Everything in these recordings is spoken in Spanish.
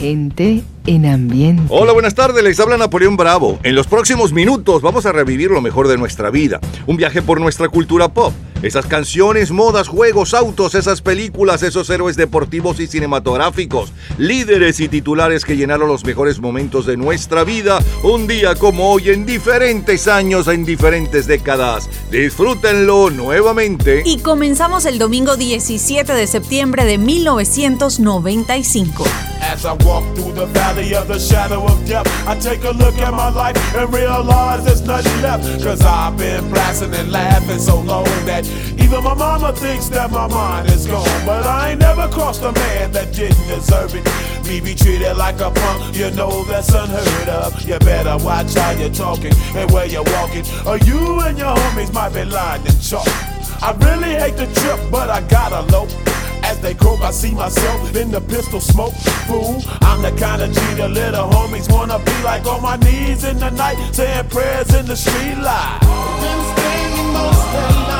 Gente en ambiente. Hola, buenas tardes, les habla Napoleón Bravo. En los próximos minutos vamos a revivir lo mejor de nuestra vida. Un viaje por nuestra cultura pop. Esas canciones, modas, juegos, autos, esas películas, esos héroes deportivos y cinematográficos, líderes y titulares que llenaron los mejores momentos de nuestra vida, un día como hoy, en diferentes años, en diferentes décadas. Disfrútenlo nuevamente. Y comenzamos el domingo 17 de septiembre de 1995. As I walk through the valley of the shadow of death, I take a look at my life and realize there's nothing left. Cause I've been blasting and laughing so long that even my mama thinks that my mind is gone. But I ain't never crossed a man that didn't deserve it. Me be treated like a punk, you know that's unheard of. You better watch how you're talking and where you're walking, or you and your homies might be lying in chalk. I really hate the trip, but I gotta low. As they croak, I see myself in the pistol smoke. Fool, I'm the kind of the little homies wanna be like on my knees in the night, saying prayers in the street light. Been spending most of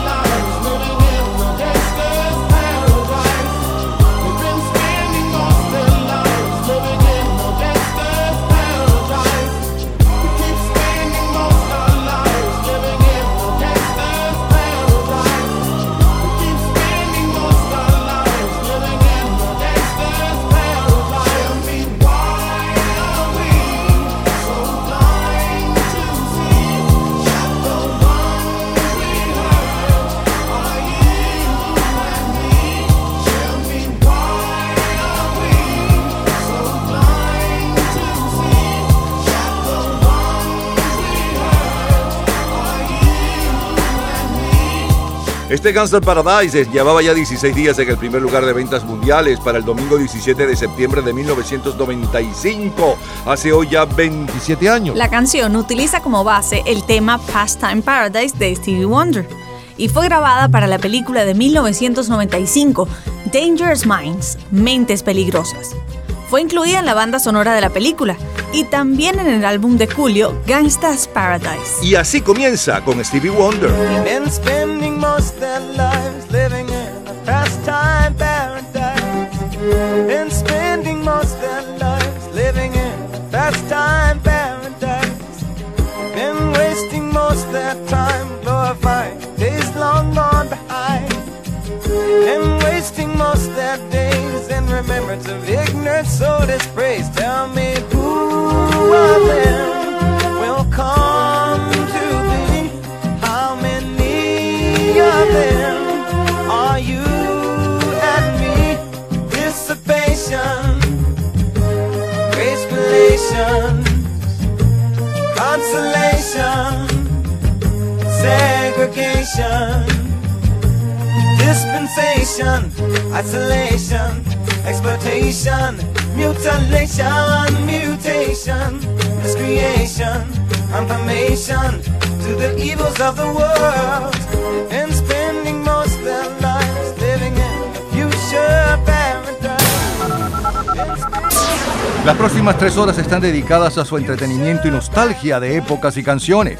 Este Gangster Paradise llevaba ya 16 días en el primer lugar de ventas mundiales para el domingo 17 de septiembre de 1995, hace hoy ya 27 años. La canción utiliza como base el tema Pastime Paradise de Stevie Wonder y fue grabada para la película de 1995 Dangerous Minds, Mentes Peligrosas. Fue incluida en la banda sonora de la película y también en el álbum de Julio Gangsta's Paradise. Y así comienza con Stevie Wonder. Wasting most their time glorifying days long gone behind. Been wasting most their days in remembrance of ignorance so dispraised. Tell me who of them will come to be? How many of them are you and me? Dissipation nations, consolation, segregation, dispensation, isolation, exploitation, mutilation, mutation, miscreation, confirmation to the evils of the world, and spending most of their lives living in future paradise. Las próximas tres horas están dedicadas a su entretenimiento y nostalgia de épocas y canciones.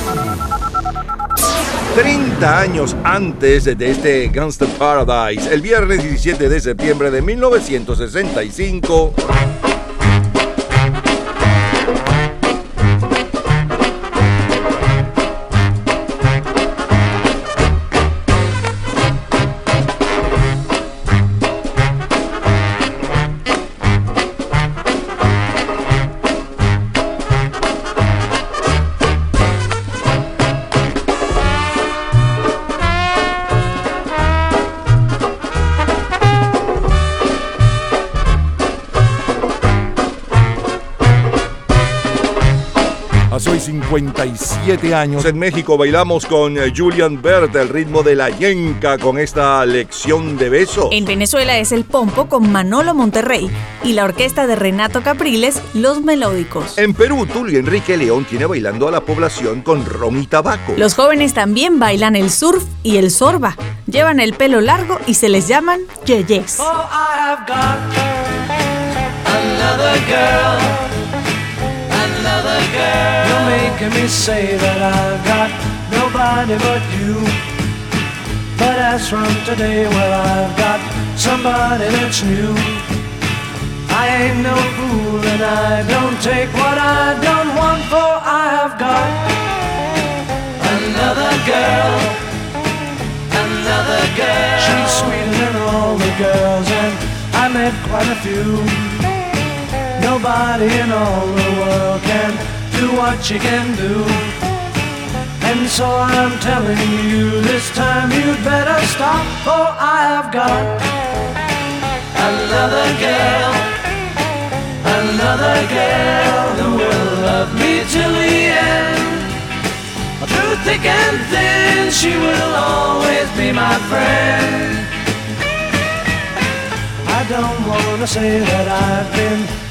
30 años antes de este Gangster Paradise, el viernes 17 de septiembre de 1965, 57 años en México bailamos con eh, Julian Bert el ritmo de la yenca con esta lección de besos. En Venezuela es el Pompo con Manolo Monterrey y la orquesta de Renato Capriles, Los Melódicos. En Perú, Tulio Enrique León tiene bailando a la población con ron y tabaco. Los jóvenes también bailan el surf y el sorba. Llevan el pelo largo y se les llaman yeyes. Oh, Another girl. You're making me say that I've got nobody but you. But as from today, well, I've got somebody that's new. I ain't no fool and I don't take what I don't want, for I have got another girl, another girl. She's sweeter than all the girls, and I met quite a few. Nobody in all the world can do what she can do. And so I'm telling you, this time you'd better stop, for I have got another girl, another girl who will love me till the end. Through thick and thin, she will always be my friend. I don't wanna say that I've been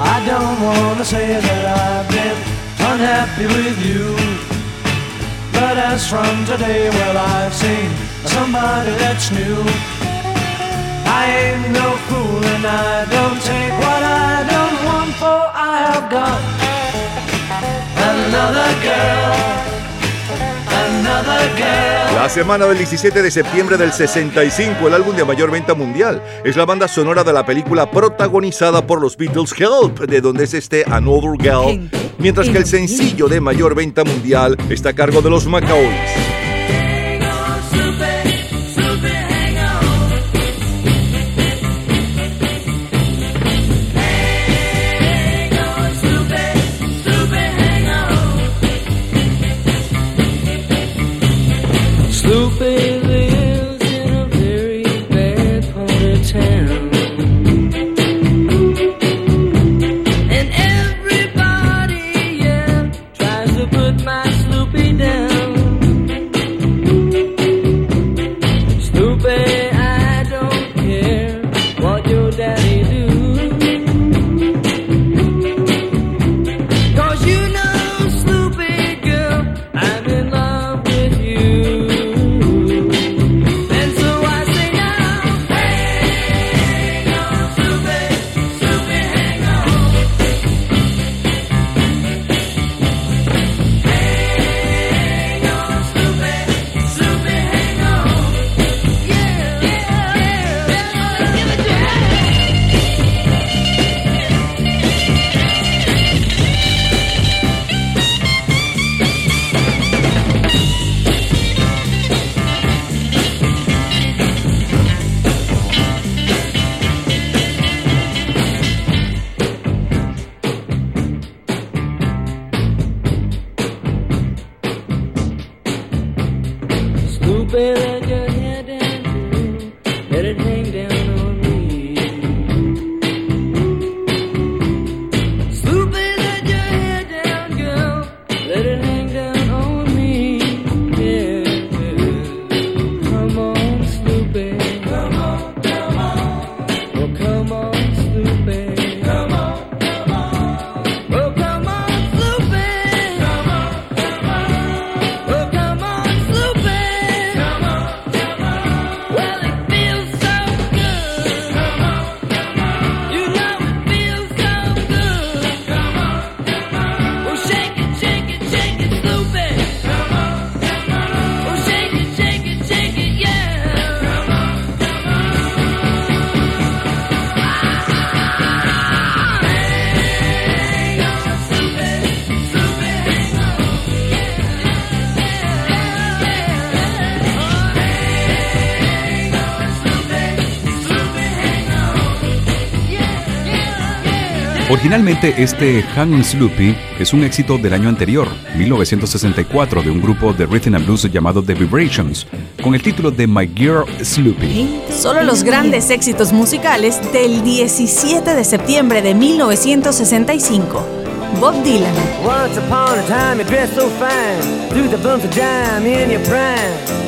I don't wanna say that I've been unhappy with you. But as from today, well, I've seen somebody that's new. I ain't no fool and I don't take what I don't want, for I have got another girl. La semana del 17 de septiembre del 65, el álbum de mayor venta mundial, es la banda sonora de la película protagonizada por los Beatles Help, de donde es este Another Girl, mientras que el sencillo de mayor venta mundial está a cargo de los Macaulay. Originalmente este Hang Sloopy es un éxito del año anterior, 1964, de un grupo de rhythm and blues llamado The Vibrations, con el título de My Girl Sloopy. Solo los grandes éxitos musicales del 17 de septiembre de 1965. Bob Dylan. Once upon a time, you dressed so fine, threw the bumps of dime in your prime.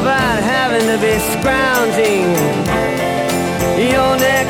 about having to be scrounging. Your next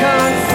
to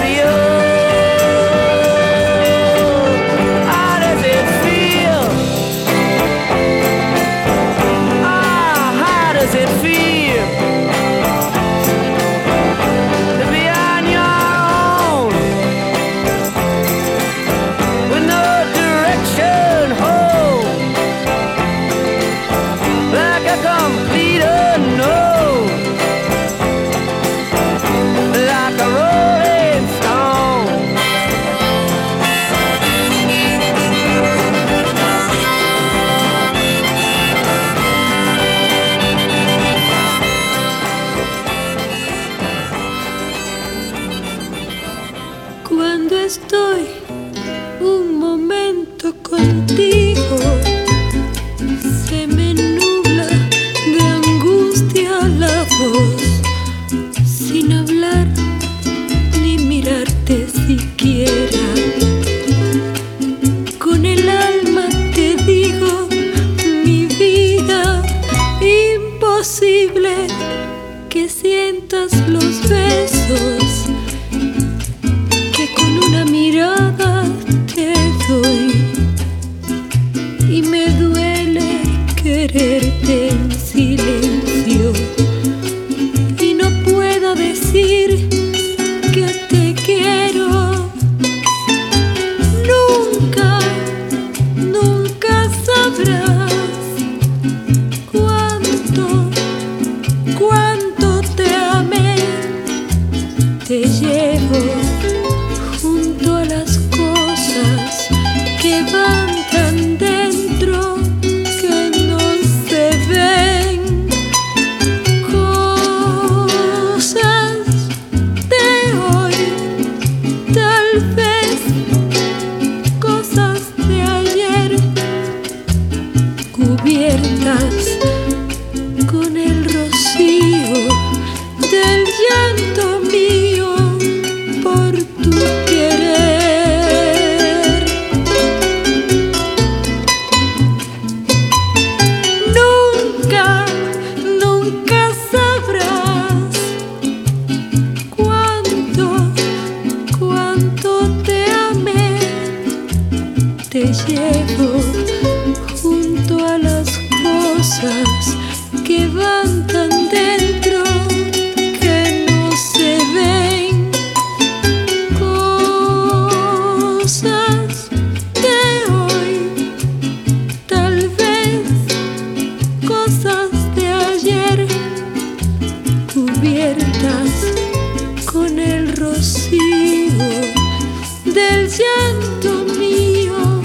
de ayer cubiertas con el rocío del llanto mío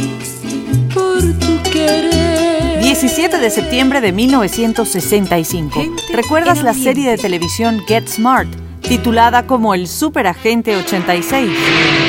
por tu querer. 17 de septiembre de 1965. ¿Recuerdas la serie de televisión Get Smart, titulada como El Superagente 86?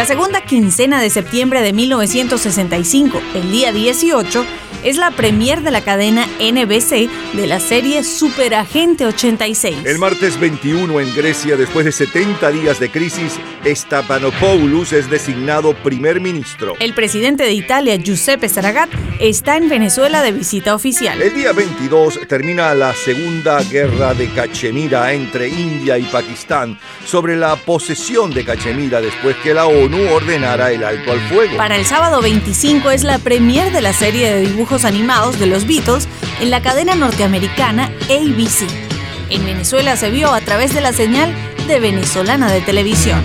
La segunda quincena de septiembre de 1965, el día 18, es la premier de la cadena NBC de la serie Superagente 86. El martes 21 en Grecia, después de 70 días de crisis, Stapanopoulos es designado primer ministro. El presidente de Italia, Giuseppe Saragat, está en Venezuela de visita oficial. El día 22 termina la segunda guerra de Cachemira entre India y Pakistán sobre la posesión de Cachemira después que la ONU ordenara el alto al fuego. Para el sábado 25 es la premier de la serie de dibujos animados de los Beatles en la cadena norteamericana ABC. En Venezuela se vio a través de la señal de Venezolana de Televisión.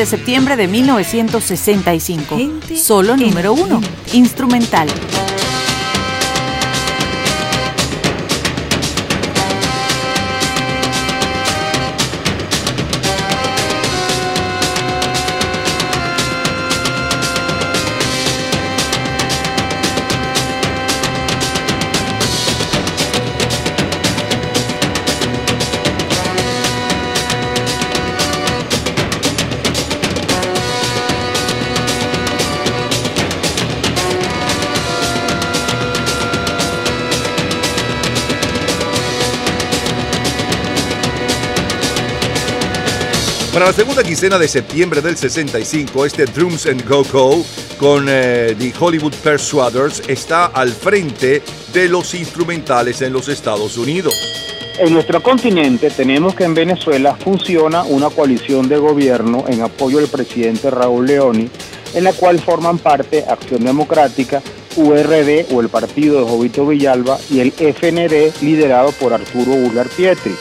De septiembre de 1965. Solo número uno. Instrumental. Para la segunda quincena de septiembre del 65, este Drums and Go Go con eh, The Hollywood Persuaders está al frente de los instrumentales en los Estados Unidos. En nuestro continente tenemos que en Venezuela funciona una coalición de gobierno en apoyo del presidente Raúl Leoni, en la cual forman parte Acción Democrática, URD o el partido de Jovito Villalba y el FND liderado por Arturo Bular Pietri.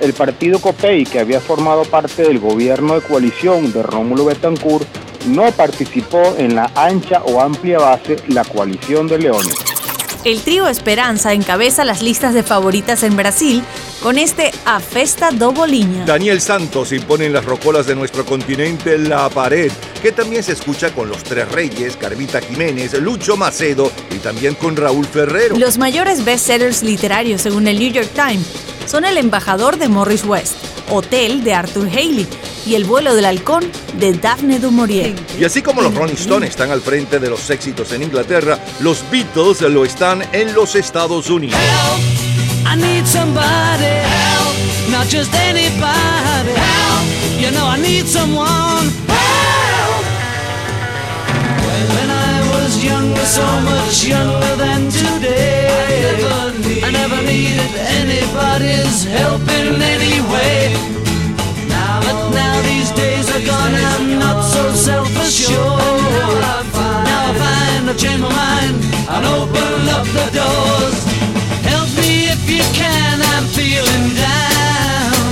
El partido COPEI, que había formado parte del gobierno de coalición de Rómulo Betancourt, no participó en la ancha o amplia base la coalición de Leones. El trío Esperanza encabeza las listas de favoritas en Brasil con este A Festa do Bolinha. Daniel Santos impone en las rocolas de nuestro continente La Pared, que también se escucha con Los Tres Reyes, Carmita Jiménez, Lucho Macedo y también con Raúl Ferrero. Los mayores bestsellers literarios según el New York Times son El embajador de Morris West, Hotel de Arthur Haley y El vuelo del halcón de Daphne du Maurier. Y así como los Rolling Stones están al frente de los éxitos en Inglaterra, los Beatles lo están en los Estados Unidos. I need somebody help, not just anybody help. You know I need someone help. When I was younger, so much younger than today, I never, needed anybody's help in any way. Now these days are gone, I'm not so self-assured. Now I find I've changed my mind and open up the doors. Help me if you can, I'm feeling down.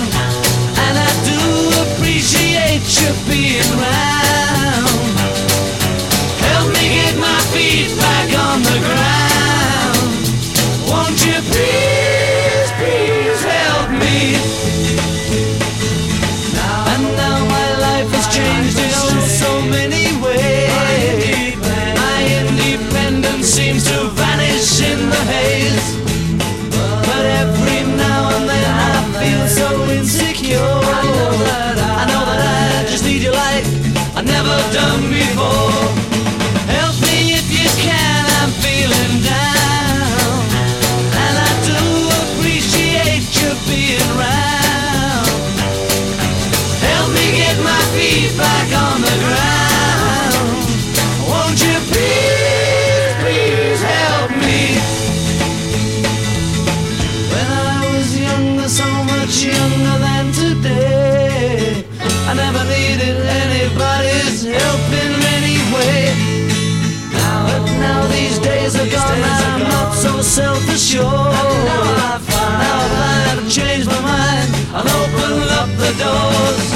And I do appreciate you being round. Sure. Now I find I've changed my mind. I'll open up the doors.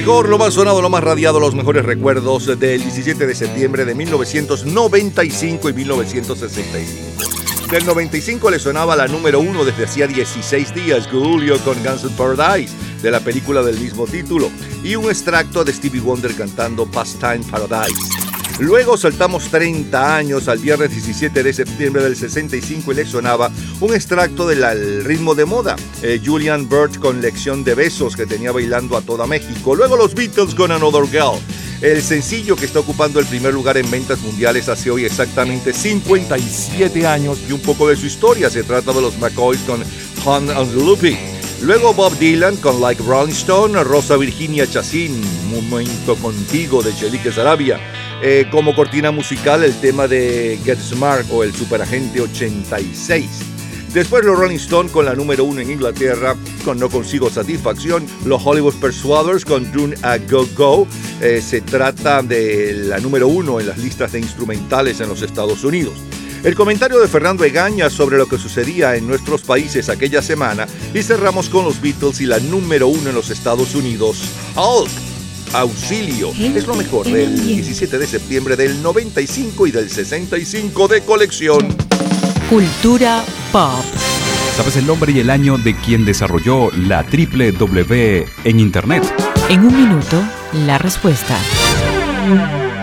Mejor, lo más sonado, lo más radiado, los mejores recuerdos del 17 de septiembre de 1995 y 1965. Del 95 le sonaba la número uno desde hacía 16 días, Julio con Guns N' Paradise, de la película del mismo título, y un extracto de Stevie Wonder cantando Pastime Paradise. Luego saltamos 30 años al viernes 17 de septiembre del 65 y le sonaba un extracto del ritmo de moda, eh, Julian Burt con Lección de Besos que tenía bailando a toda México. Luego los Beatles con Another Girl. El sencillo que está ocupando el primer lugar en ventas mundiales hace hoy exactamente 57 años y un poco de su historia. Se trata de los McCoys con Hunt and Loopy. Luego Bob Dylan con Like Rolling Stone, Rosa Virginia Chacín, Momento Contigo de Chelique Sarabia. Eh, como cortina musical el tema de Get Smart o el Superagente 86. Después los Rolling Stone con la número uno en Inglaterra con No Consigo Satisfacción. Los Hollywood Persuaders con Dune a Go Go. Eh, se trata de la número uno en las listas de instrumentales en los Estados Unidos. El comentario de Fernando Egaña sobre lo que sucedía en nuestros países aquella semana y cerramos con los Beatles y la número uno en los Estados Unidos, Hulk. Auxilio es lo mejor del 17 de septiembre del 95 y del 65 de colección. Cultura pop. ¿Sabes el nombre y el año de quien desarrolló la triple W en Internet? En un minuto, la respuesta.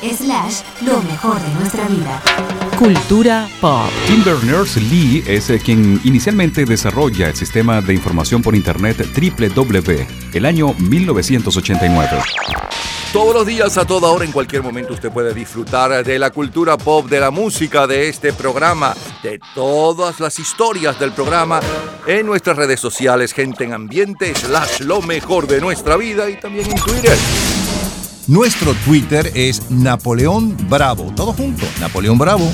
Slash, lo mejor de nuestra vida. Cultura pop. Tim Berners-Lee es eh, quien inicialmente desarrolla el sistema de información por Internet www, el año 1989. Todos los días, a toda hora, en cualquier momento, usted puede disfrutar de la cultura pop, de la música, de este programa, de todas las historias del programa en nuestras redes sociales, gente en ambiente, slash lo mejor de nuestra vida y también en Twitter. Nuestro Twitter es Napoleón Bravo. Todo junto, Napoleón Bravo.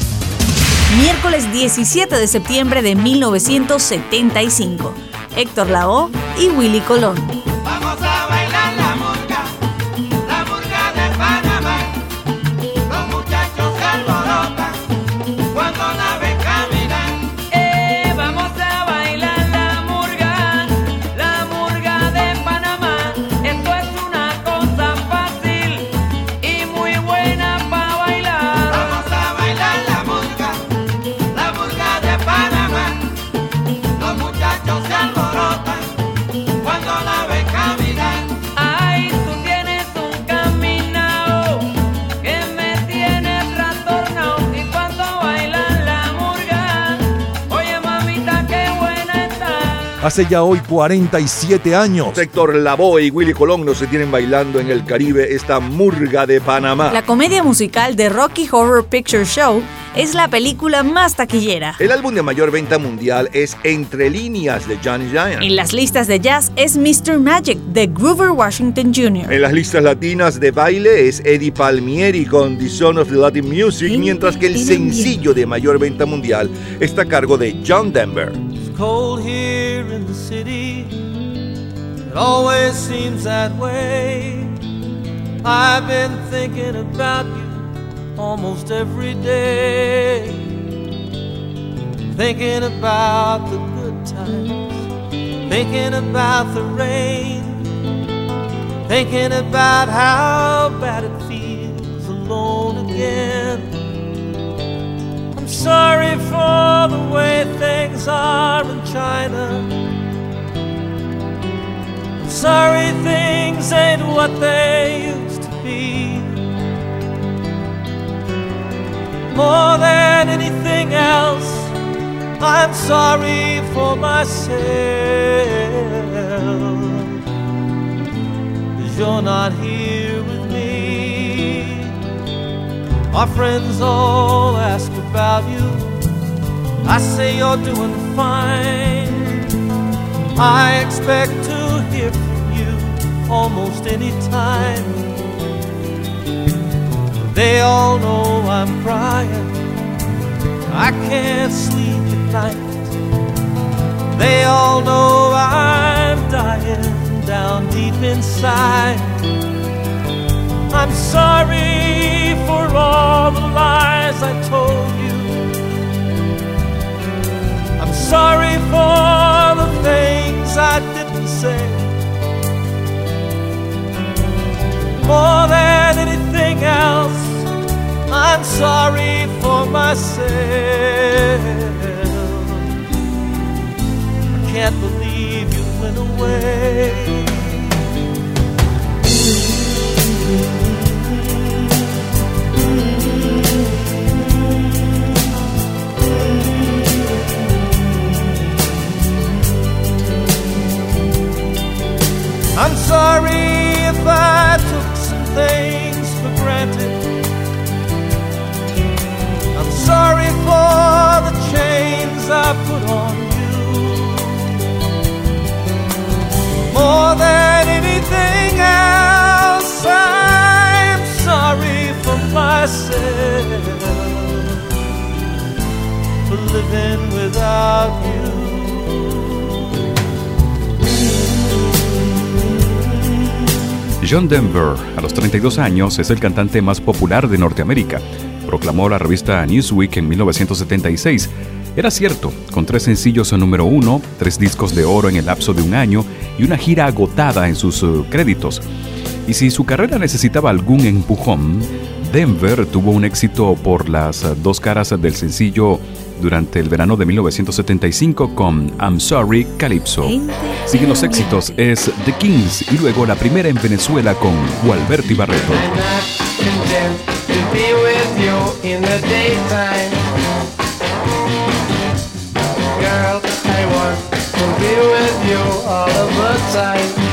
Miércoles 17 de septiembre de 1975. Héctor Lavoe y Willy Colón. Hace ya hoy 47 años. Héctor Lavoe y Willy Colón nos se tienen bailando en el Caribe esta murga de Panamá. La comedia musical de Rocky Horror Picture Show es la película más taquillera. El álbum de mayor venta mundial es Entre líneas de Johnny Giant. En las listas de jazz es Mr. Magic de Groover Washington Jr. En las listas latinas de baile es Eddie Palmieri con The Son of the Latin Music, mientras que el sencillo de mayor venta mundial está a cargo de John Denver. Cold here in the city. It always seems that way. I've been thinking about you almost every day. Thinking about the good times. Thinking about the rain. Thinking about how bad it feels alone again. I'm sorry for the way things are in China. I'm sorry things ain't what they used to be. More than anything else, I'm sorry for myself. you're not here My friends all ask about you. I say you're doing fine. I expect to hear from you almost any time. They all know I'm crying. I can't sleep at night. They all know I'm dying down deep inside. I'm sorry for all the lies I told you. I'm sorry for the things I didn't say. More than anything else, I'm sorry for myself. I can't believe you went away. I'm sorry if I took some things for granted. I'm sorry for the chains I put on you. More than anything else, I'm sorry for myself for living without you. John Denver, a los 32 años, es el cantante más popular de Norteamérica. Proclamó la revista Newsweek en 1976. Era cierto, con tres sencillos número uno, tres discos de oro en el lapso de un año y una gira agotada en sus eh, créditos. Y si su carrera necesitaba algún empujón, Denver tuvo un éxito por las eh, dos caras del sencillo durante el verano de 1975 con I'm Sorry Calypso. Siguen los éxitos es The Kings y luego la primera en Venezuela con Gualberti Barreto. Girl, I want to be with you all the time.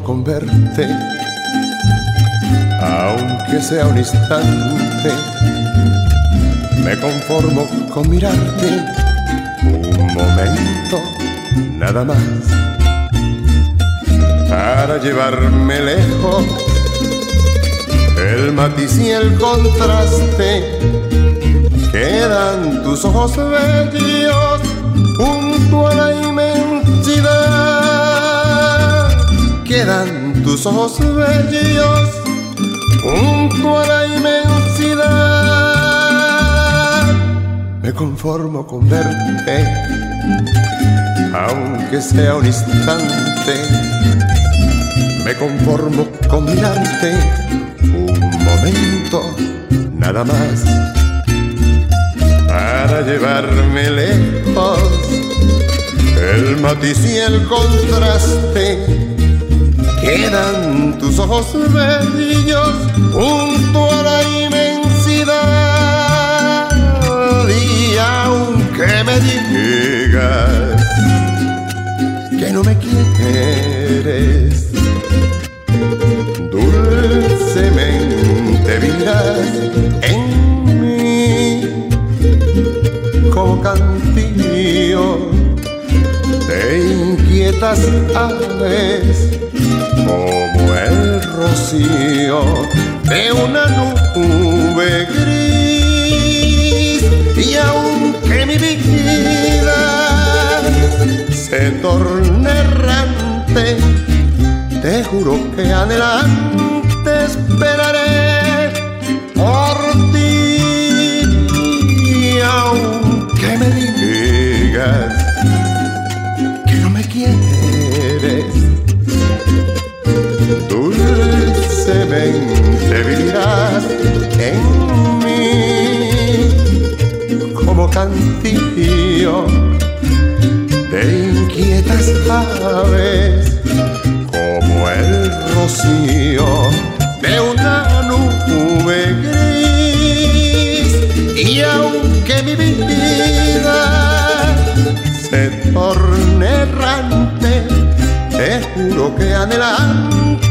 Conformo con verte, aunque sea un instante. Me conformo con mirarte un momento, nada más, para llevarme lejos. El matiz y el contraste quedan tus ojos bellos junto a la quedan tus ojos bellos junto a la inmensidad. Me conformo con verte, aunque sea un instante. Me conformo con mirarte un momento, nada más, para llevarme lejos. El matiz y el contraste quedan tus ojos bellos junto a la inmensidad. Y aunque me digas que no me quieres, dulcemente vivirás en mí como te inquietas aves como el rocío de una nube gris. Y aunque mi vida se torne errante te juro que anhelante en mí como cantillo de inquietas aves como el rocío de una nube gris. Y aunque mi vida se torne errante te juro que anhelante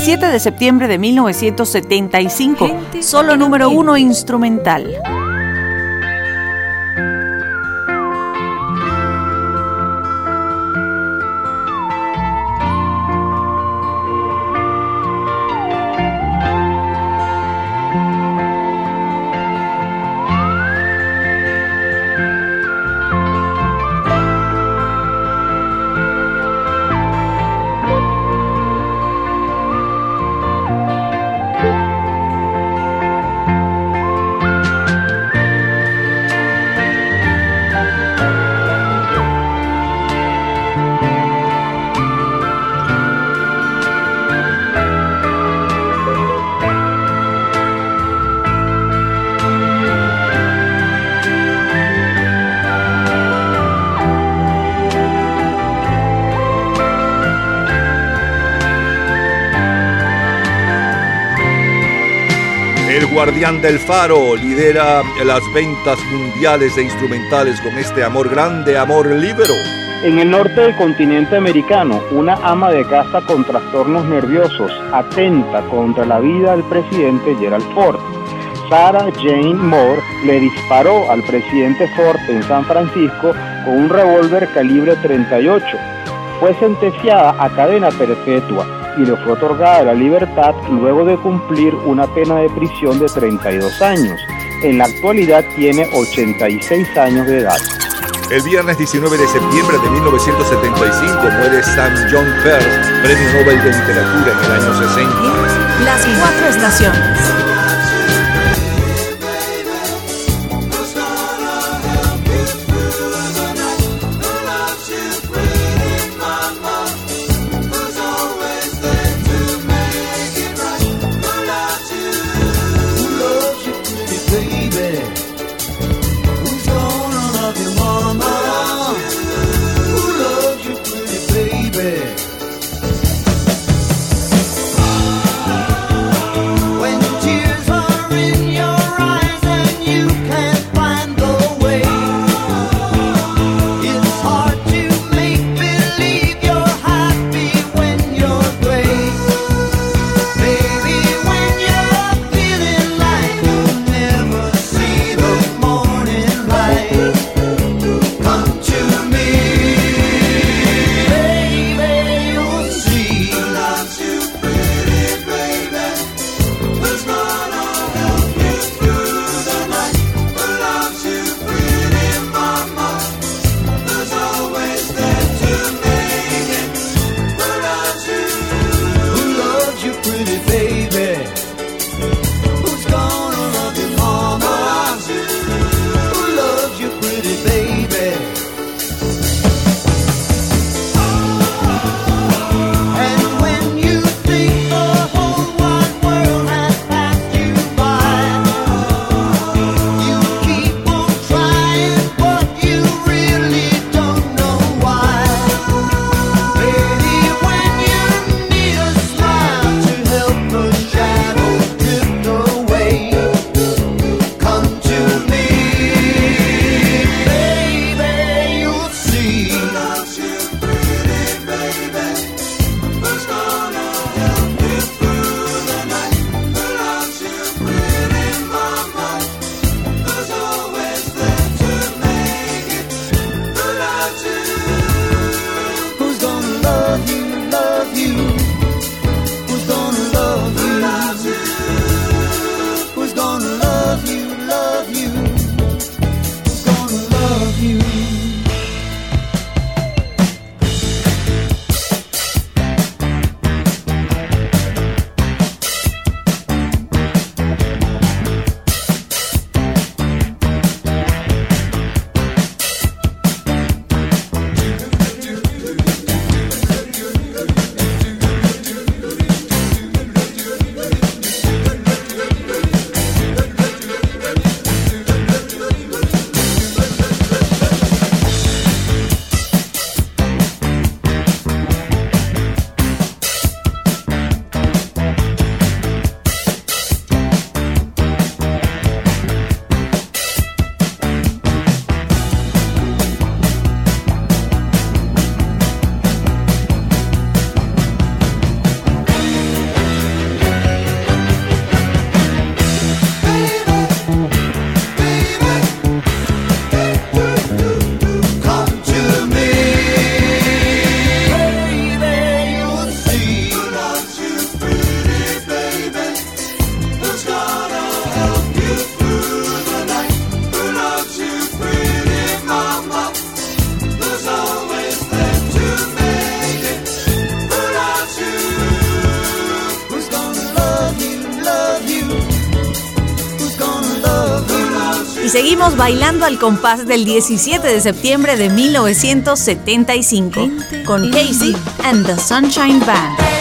17 de septiembre de 1975, solo número uno instrumental. El guardián del faro lidera las ventas mundiales de instrumentales con este amor grande, amor libero. En el norte del continente americano, una ama de casa con trastornos nerviosos atenta contra la vida del presidente Gerald Ford. Sarah Jane Moore le disparó al presidente Ford en San Francisco con un revólver calibre 38. Fue sentenciada a cadena perpetua y le fue otorgada la libertad luego de cumplir una pena de prisión de 32 años. En la actualidad tiene 86 años de edad. El viernes 19 de septiembre de 1975 muere Sam John Peirce, Premio Nobel de Literatura en el año 60. Las cuatro estaciones. seguimos bailando al compás del 17 de septiembre de 1975 con Casey and the Sunshine Band.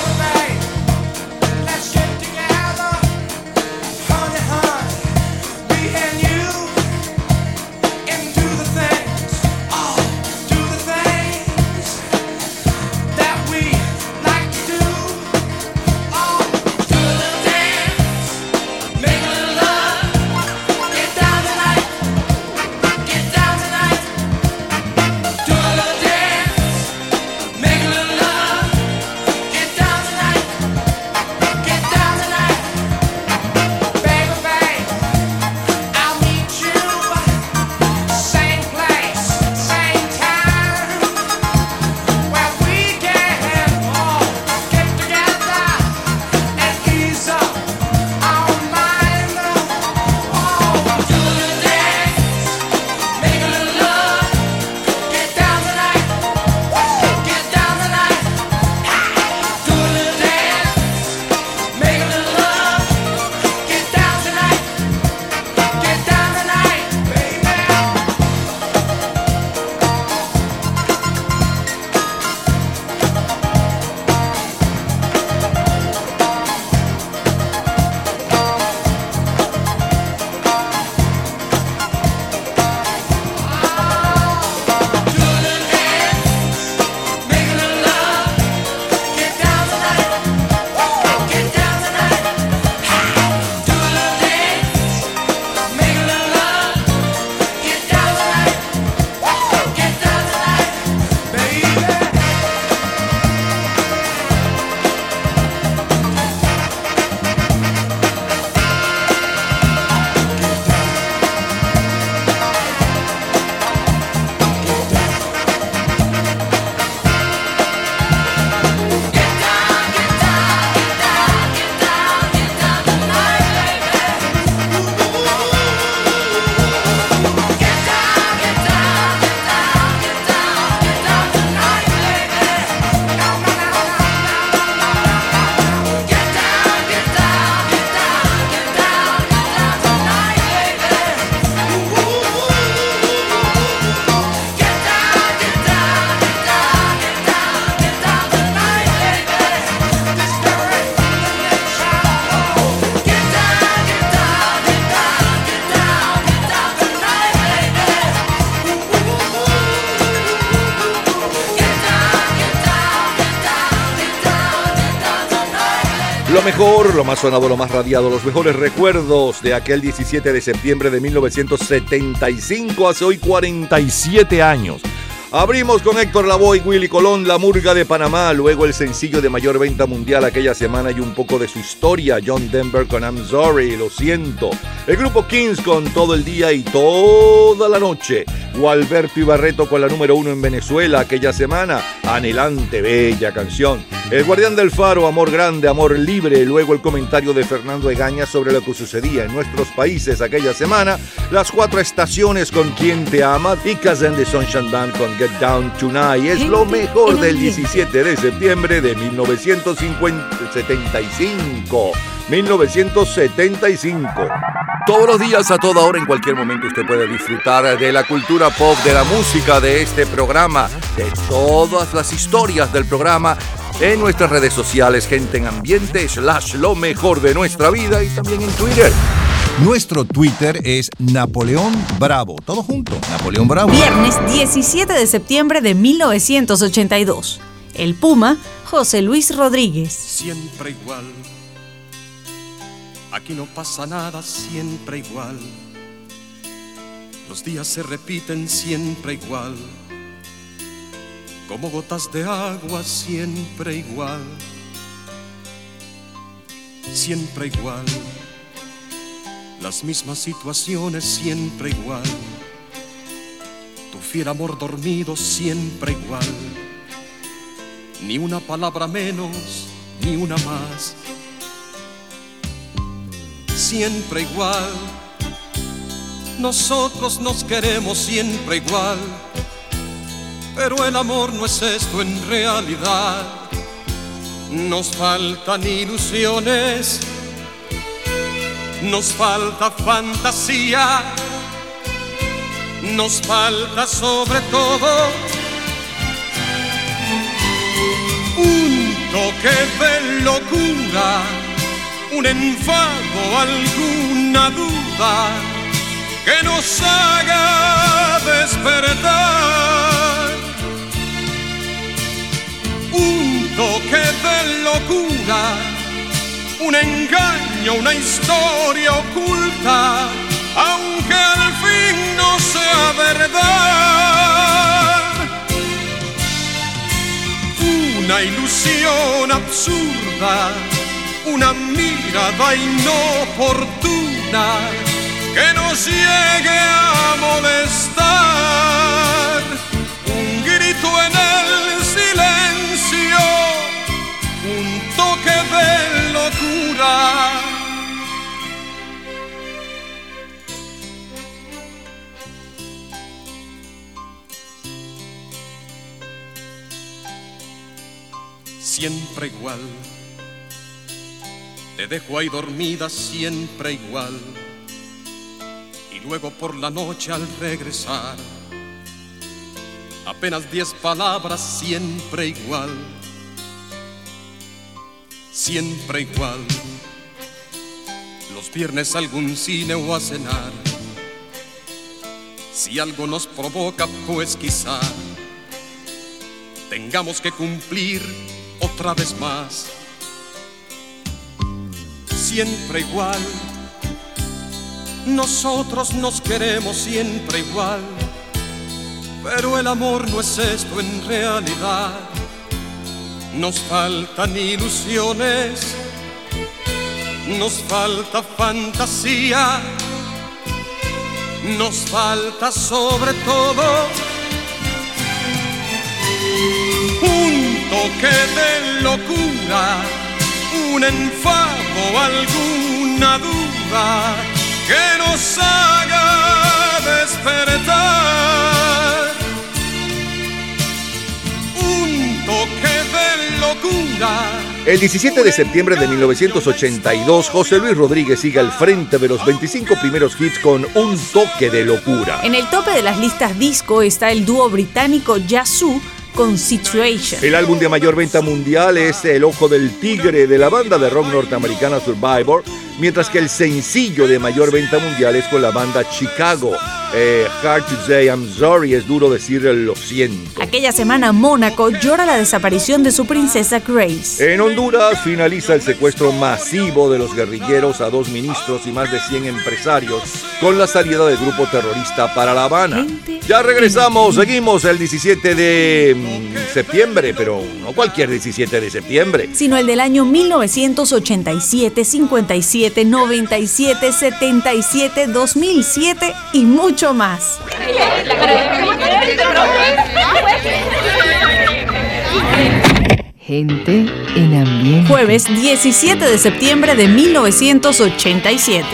lo más sonado, lo más radiado, los mejores recuerdos de aquel 17 de septiembre de 1975, hace hoy 47 años. Abrimos con Héctor Lavoe y Willy Colón, La Murga de Panamá, luego el sencillo de mayor venta mundial aquella semana y un poco de su historia, John Denver con I'm Sorry, lo siento. El grupo Kings con Todo el Día y Toda la Noche. Gualberto Ibarreto con la número uno en Venezuela aquella semana, Anhelante, bella canción. El Guardián del Faro, Amor Grande, Amor Libre, luego el comentario de Fernando Egaña sobre lo que sucedía en nuestros países aquella semana, las cuatro estaciones con Quien Te Ama y Kazan de Sunshine Band con Get Down Tonight. Es lo mejor del 17 de septiembre de 1975. 1975. Todos los días, a toda hora, en cualquier momento, usted puede disfrutar de la cultura pop, de la música, de este programa, de todas las historias del programa en nuestras redes sociales, gente en ambiente, slash lo mejor de nuestra vida y también en Twitter. Nuestro Twitter es Napoleón Bravo. Todo junto, Napoleón Bravo. Viernes 17 de septiembre de 1982. El Puma, José Luis Rodríguez. Siempre igual. Aquí no pasa nada, siempre igual. Los días se repiten siempre igual. Como gotas de agua, siempre igual. Siempre igual. Las mismas situaciones, siempre igual. Tu fiel amor dormido, siempre igual. Ni una palabra menos, ni una más. Siempre igual. Nosotros nos queremos siempre igual. Pero el amor no es esto en realidad. Nos faltan ilusiones, nos falta fantasía, nos falta sobre todo un toque de locura, un enfado, alguna duda que nos haga despertar. Un toque de locura, un engaño, una historia oculta, aunque al fin no sea verdad. Una ilusión absurda, una mirada inoportuna que nos llegue a molestar. Siempre igual. Te dejo ahí dormida siempre igual y luego por la noche al regresar, apenas diez palabras, siempre igual, siempre igual. Los viernes algún cine o a cenar, si algo nos provoca, pues quizá tengamos que cumplir otra vez más, siempre igual. Nosotros nos queremos siempre igual, pero el amor no es esto en realidad. Nos faltan ilusiones, nos falta fantasía, nos falta sobre todo. Un toque de locura, un enfado, alguna duda que nos haga despertar. Un toque de locura. El 17 de septiembre de 1982, José Luis Rodríguez sigue al frente de los 25 primeros hits con Un toque de locura. En el tope de las listas disco está el dúo británico Yazoo con Situation. El álbum de mayor venta mundial es El Ojo del Tigre de la banda de rock norteamericana Survivor, mientras que el sencillo de mayor venta mundial es con la banda Chicago. Eh, hard to say I'm sorry, es duro decir lo siento. Aquella semana Mónaco llora la desaparición de su princesa Grace. En Honduras finaliza el secuestro masivo de los guerrilleros a dos ministros y más de 100 empresarios con la salida del grupo terrorista para La Habana. Ya regresamos, seguimos el 17 de mm, septiembre, pero no cualquier 17 de septiembre. sino el del año 1987, 57, 97, 77, 2007 y mucho más. Gente en ambiente. Jueves 17 de septiembre de 1987.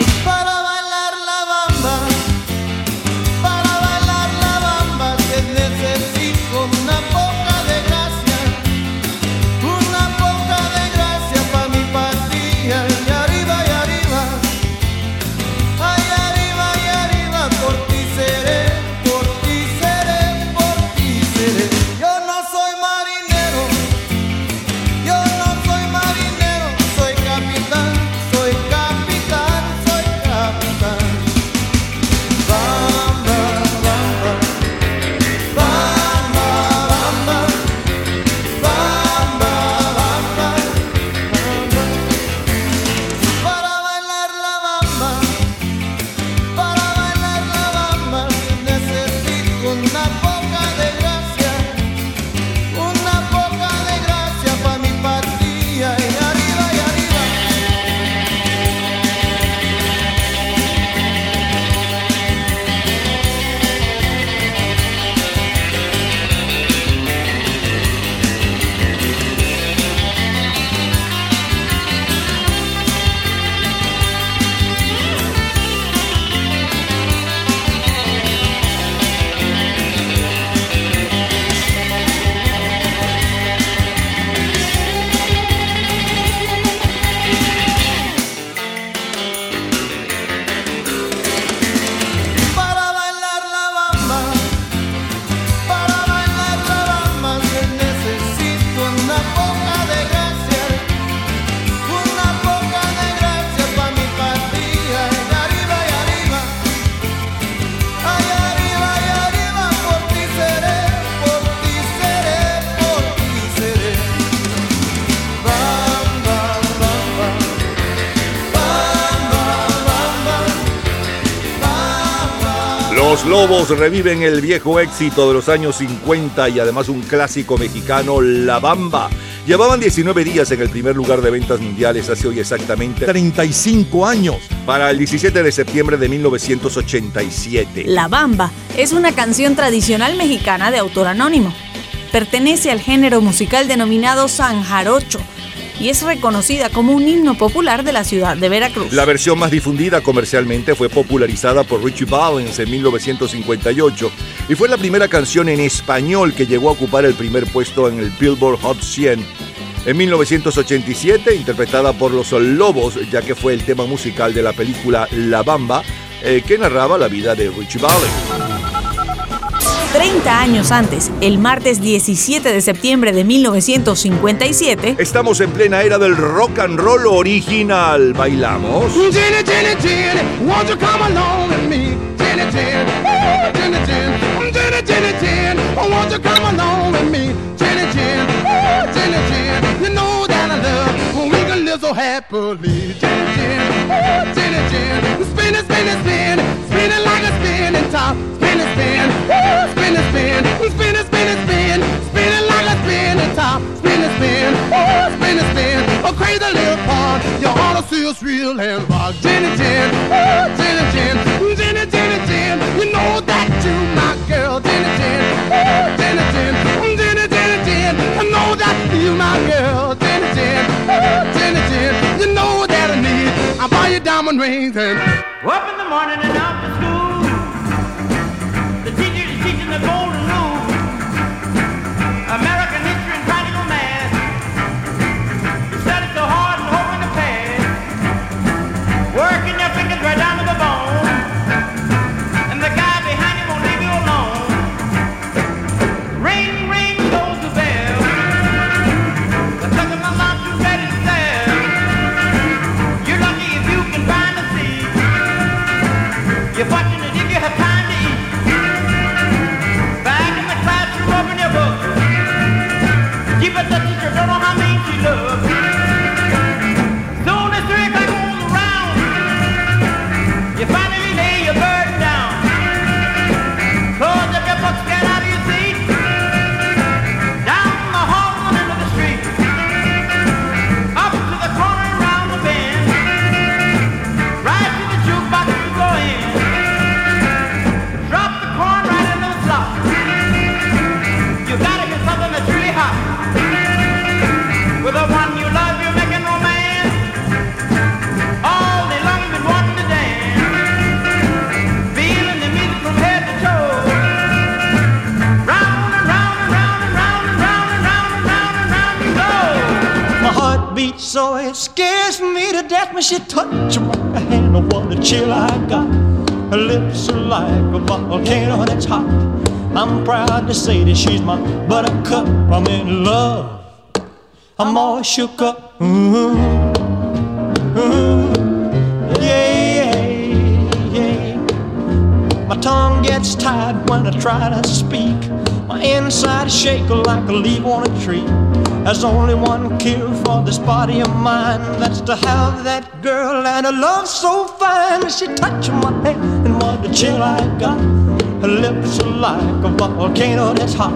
Reviven el viejo éxito de los años 50 y además un clásico mexicano, La Bamba. Llevaban 19 días en el primer lugar de ventas mundiales hace hoy exactamente 35 años, para el 17 de septiembre de 1987. La Bamba es una canción tradicional mexicana de autor anónimo. Pertenece al género musical denominado San Jarocho y es reconocida como un himno popular de la ciudad de Veracruz. La versión más difundida comercialmente fue popularizada por Richie Valens en 1958 y fue la primera canción en español que llegó a ocupar el primer puesto en el Billboard Hot 100. En 1987, interpretada por los Lobos, ya que fue el tema musical de la película La Bamba, eh, que narraba la vida de Richie Valens. 30 años antes, el martes 17 de septiembre de 1957, Estamos en plena era del rock and roll original. ¿Bailamos? Jenny, Jenny, Jenny, won't you come along with me? Jenny, Jenny, oh, Jenny, Jenny, Jenny, Jenny, Jenny, oh, won't you come along with me? Jenny, Jenny, oh, Jenny, Jenny, you know that I love when we can live so happily. Jenny, Jenny, oh, Jenny, Jenny, spin it, spin it, spin it, spin it like a spinning top. Spin it, spin, oh, spin it, spin, spin it, spin it, spin, spin it like a spinning top. Spin it, spin, oh, spin it, spin, a crazy little part. You ought to see us real and rock. Jenny, Jenny, oh, Jenny, Jenny, Jenny, Jenny, Jenny, you know that you my girl. Jenny, Jenny, oh, Jenny, Jenny, Jenny, Jenny, Jenny, I know that you my girl. Jenny, Jenny, oh, Jenny, Jenny, you know that I need. I buy you diamond rings and Up in the morning and out to school. So it scares me to death when she touch my hand. Oh, what a chill I got. Her lips are like a volcano that's hot. I'm proud to say that she's my buttercup. I'm in love. I'm all shook up. Ooh, ooh, yeah, yeah. My tongue gets tied when I try to speak. My inside is shake like a leaf on a tree. There's only one cure for this body of mine. That's to have that girl and a love so fine. She touched my hand and what a chill I got. Her lips are like a volcano that's hot.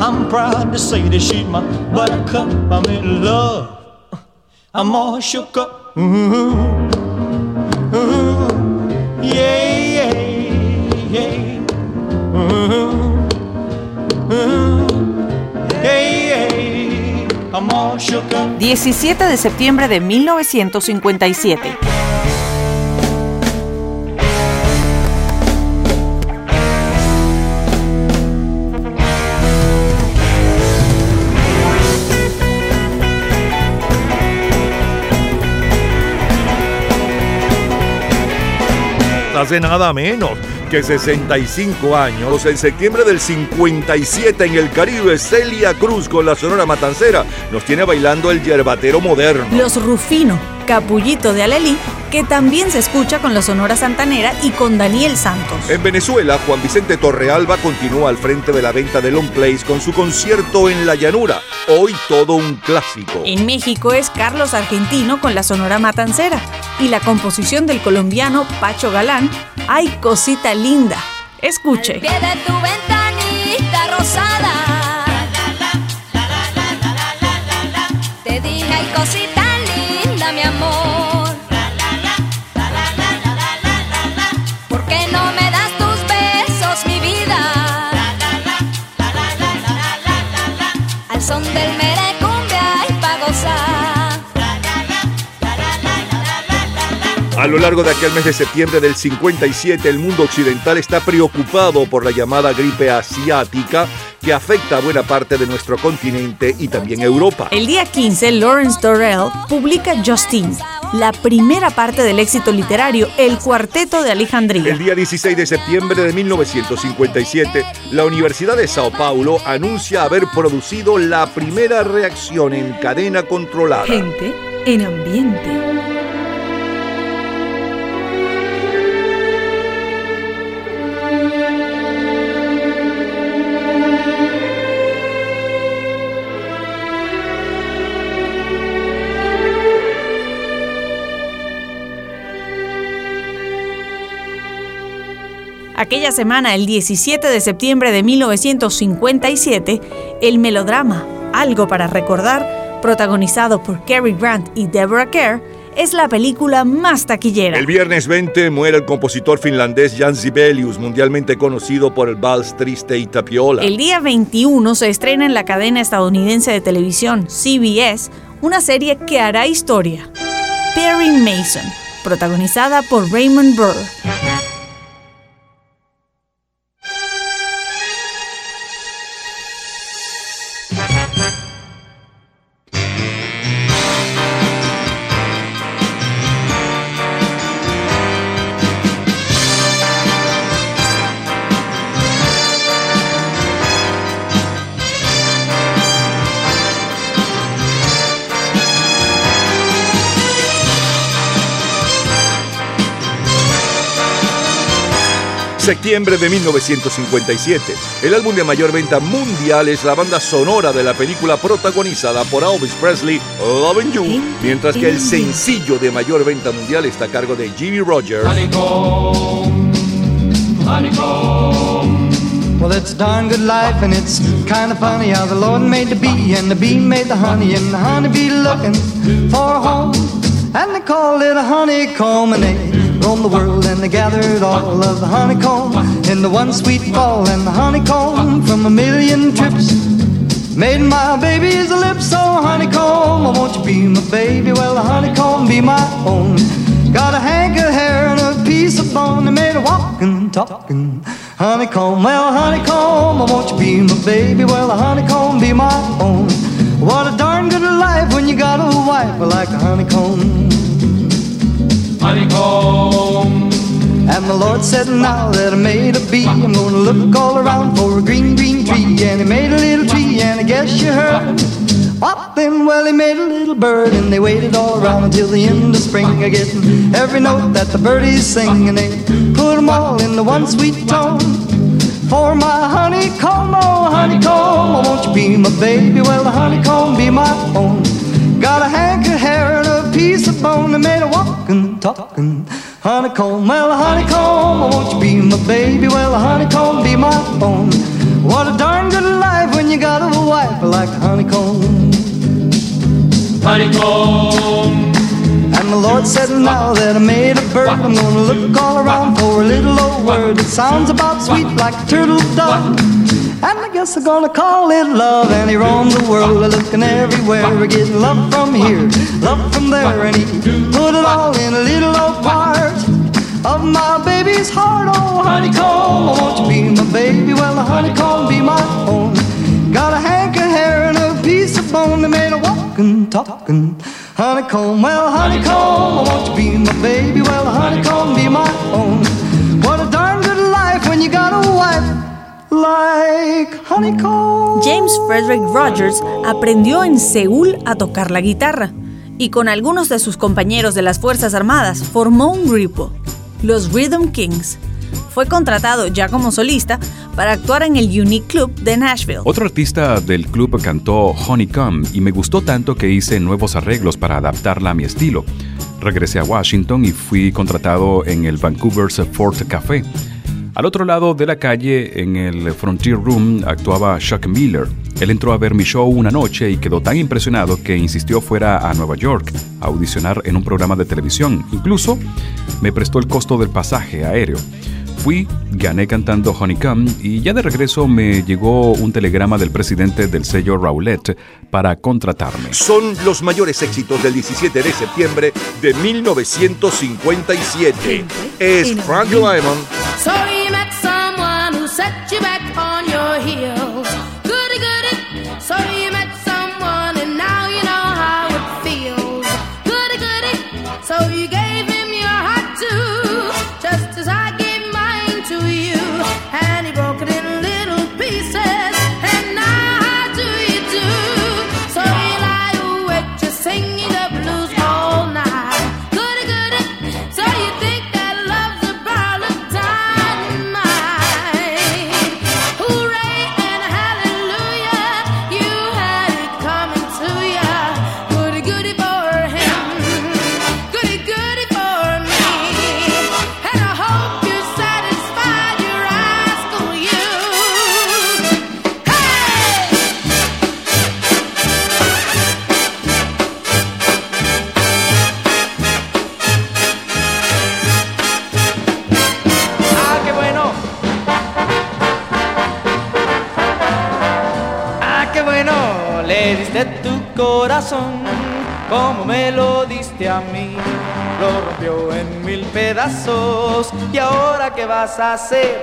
I'm proud to say that she's my buttercup. I'm in love. I'm all shook up. Ooh, ooh, yeah. 17 de septiembre de 1957. Hace nada menos que 65 años, en septiembre del 57 en el Caribe, Celia Cruz con la Sonora Matancera nos tiene bailando el yerbatero moderno. Los Rufino, Capullito de Alelí, que también se escucha con la Sonora Santanera y con Daniel Santos. En Venezuela, Juan Vicente Torrealba continúa al frente de la venta de Long Place con su concierto en la llanura, hoy todo un clásico. En México es Carlos Argentino con la Sonora Matancera y la composición del colombiano Pacho Galán, Ay cosita linda. Escuche. pie de tu ventanita rosada. A lo largo de aquel mes de septiembre del 57, el mundo occidental está preocupado por la llamada gripe asiática que afecta a buena parte de nuestro continente y también Europa. El día 15, Lawrence Dorrell publica Justine, la primera parte del éxito literario El Cuarteto de Alejandría. El día 16 de septiembre de 1957, la Universidad de Sao Paulo anuncia haber producido la primera reacción en cadena controlada. Gente en ambiente. Aquella semana, el 17 de septiembre de 1957, el melodrama Algo para recordar, protagonizado por Cary Grant y Deborah Kerr, es la película más taquillera. El viernes 20 muere el compositor finlandés Jan Sibelius, mundialmente conocido por el vals triste y tapiola. El día 21 se estrena en la cadena estadounidense de televisión CBS una serie que hará historia, Perry Mason, protagonizada por Raymond Burr. Septiembre de 1957. El álbum de mayor venta mundial es la banda sonora de la película protagonizada por Elvis Presley, Loving You, mientras que el sencillo de mayor venta mundial está a cargo de Jimmy Rogers. Well, it's a darn good life, and it's kind of funny how the Lord made the bee, and the bee made the honey, and the honeybee looking for a home. And they called it a honeycomb, and they roamed the world, and they gathered all of the honeycomb in the one sweet fall, and the honeycomb from a million trips made my baby's lips so honeycomb. Oh, won't you be my baby? Well, the honeycomb be my own. Got a hank of hair and a piece of bone. They made a walking, talking honeycomb. Well, honeycomb, oh, won't you be my baby? Well, the honeycomb be my own. What a darn good life when you got a wife like a honeycomb. Honeycomb. And the Lord said, Now that I made a bee, I'm gonna look all around for a green, green tree. And he made a little tree, and I guess you heard. What then? Well, he made a little bird, and they waited all around until the end of spring. Getting every note that the birdies sing, and they put 'em all into one sweet tone. For my honeycomb, oh honeycomb, won't you be my baby? Well, the honeycomb be my own. Got a hank of hair and a piece of bone that made a walking, talking honeycomb. Well, honeycomb, won't you be my baby? Well, honeycomb be my own. What a darn good life when you got a wife like honeycomb. Honeycomb. And the Lord said, Now that I made a bird, I'm gonna look all around for a little old word that sounds about sweet like a turtle dove. And I guess I'm gonna call it love. And he roamed the world, looking everywhere, getting love from here, love from there, and he put it all in a little old part of my baby's heart. Oh, honeycomb, won't you be my baby? Well, the honeycomb be my own. Got a hank of hair and a piece of bone that made a walking, talking honeycomb. Well, honeycomb, won't you be my baby? Well, honeycomb be my own. James Frederick Rogers aprendió en Seúl a tocar la guitarra y con algunos de sus compañeros de las Fuerzas Armadas formó un grupo, los Rhythm Kings. Fue contratado ya como solista para actuar en el Unique Club de Nashville. Otro artista del club cantó Honeycomb y me gustó tanto que hice nuevos arreglos para adaptarla a mi estilo. Regresé a Washington y fui contratado en el Vancouver's Fort Café. Al otro lado de la calle, en el Frontier Room, actuaba Chuck Miller. Él entró a ver mi show una noche y quedó tan impresionado que insistió fuera a Nueva York a audicionar en un programa de televisión. Incluso me prestó el costo del pasaje aéreo. Fui, gané cantando Honeycomb y ya de regreso me llegó un telegrama del presidente del sello Rowlett para contratarme. Son los mayores éxitos del 17 de septiembre de 1957. Es Frank Lyman. Corazón como me lo diste a mí. Lo rompió en mil pedazos. ¿Y ahora qué vas a hacer?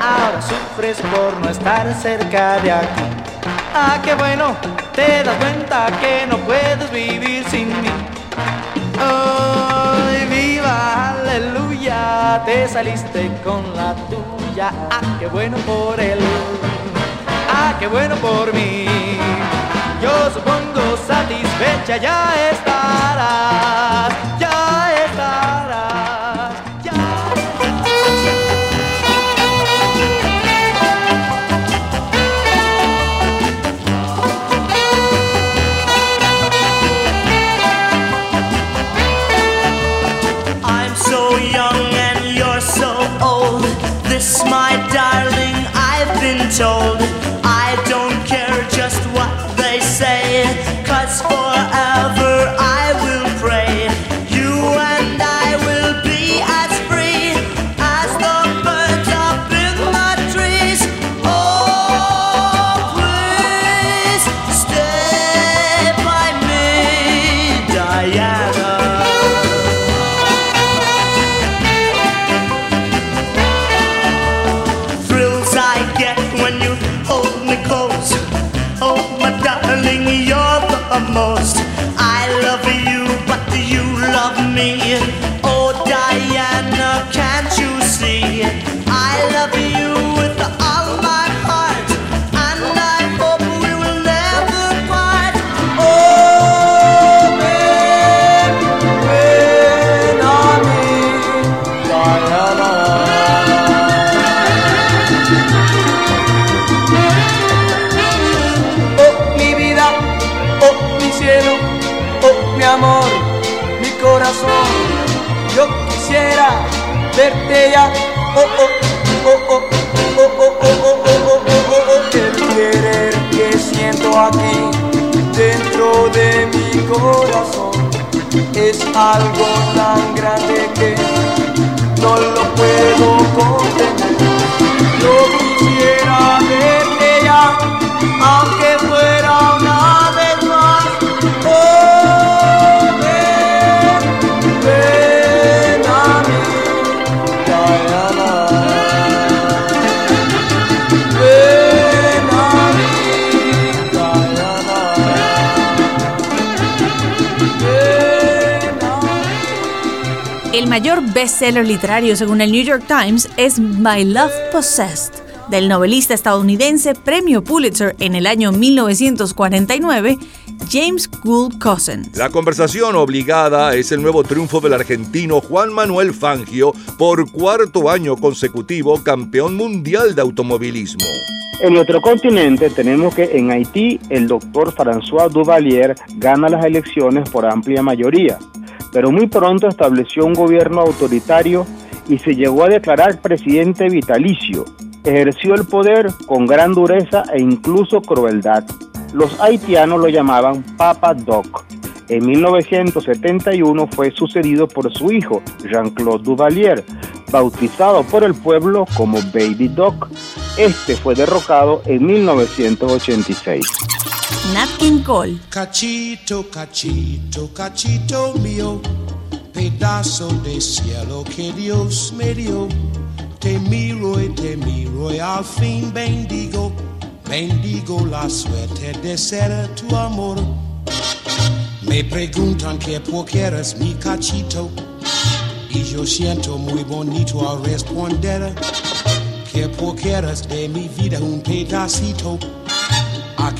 Ahora sufres por no estar cerca de aquí. Ah, qué bueno. Te das cuenta que no puedes vivir sin mí. ¡Ay, viva, aleluya! Te saliste con la tuya. ¡Ah, qué bueno por él! ¡Ah, qué bueno por mí! Yo supongo satisfecha ya estarás, Oh, oh, oh, oh, oh, oh, oh, oh, oh, oh, oh, oh. El querer que siento aquí dentro de mi corazón es algo tan grande que no lo puedo contener. Mayor bestseller literario según el New York Times es My Love Possessed, del novelista estadounidense premio Pulitzer en el año 1949, James Gould Cousins. La conversación obligada es el nuevo triunfo del argentino Juan Manuel Fangio por cuarto año consecutivo campeón mundial de automovilismo. En nuestro continente tenemos que en Haití el doctor François Duvalier gana las elecciones por amplia mayoría, pero muy pronto estableció un gobierno autoritario y se llegó a declarar presidente vitalicio. Ejerció el poder con gran dureza e incluso crueldad. Los haitianos lo llamaban Papa Doc. En 1971 fue sucedido por su hijo, Jean-Claude Duvalier, bautizado por el pueblo como Baby Doc. Este fue derrocado en 1986. Nat King. Cachito, cachito, cachito mío, pedazo de cielo que Dios me dio. Te miro y te miro y al fin bendigo, bendigo la suerte de ser tu amor. Me preguntan que por qué eres mi cachito y yo siento muy bonito al responder que por qué eres de mi vida un pedacito.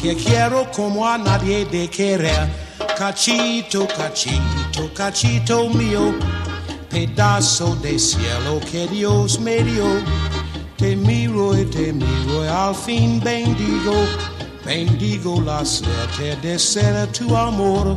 Que quiero como a nadie de querer. Cachito, cachito, cachito mío, pedazo de cielo que Dios me dio. Te miro y te miro y al fin bendigo, bendigo la suerte de ser tu amor.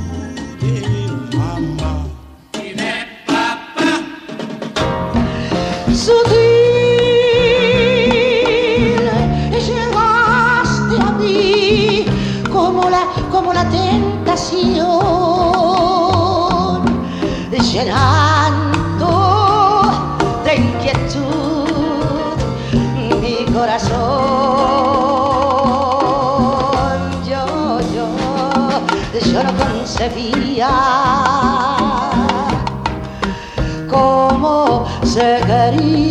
Sutil, llegaste a mí como la, como la tentación, llenando de inquietud mi corazón. Yo, yo, yo no concebía cómo llegaría.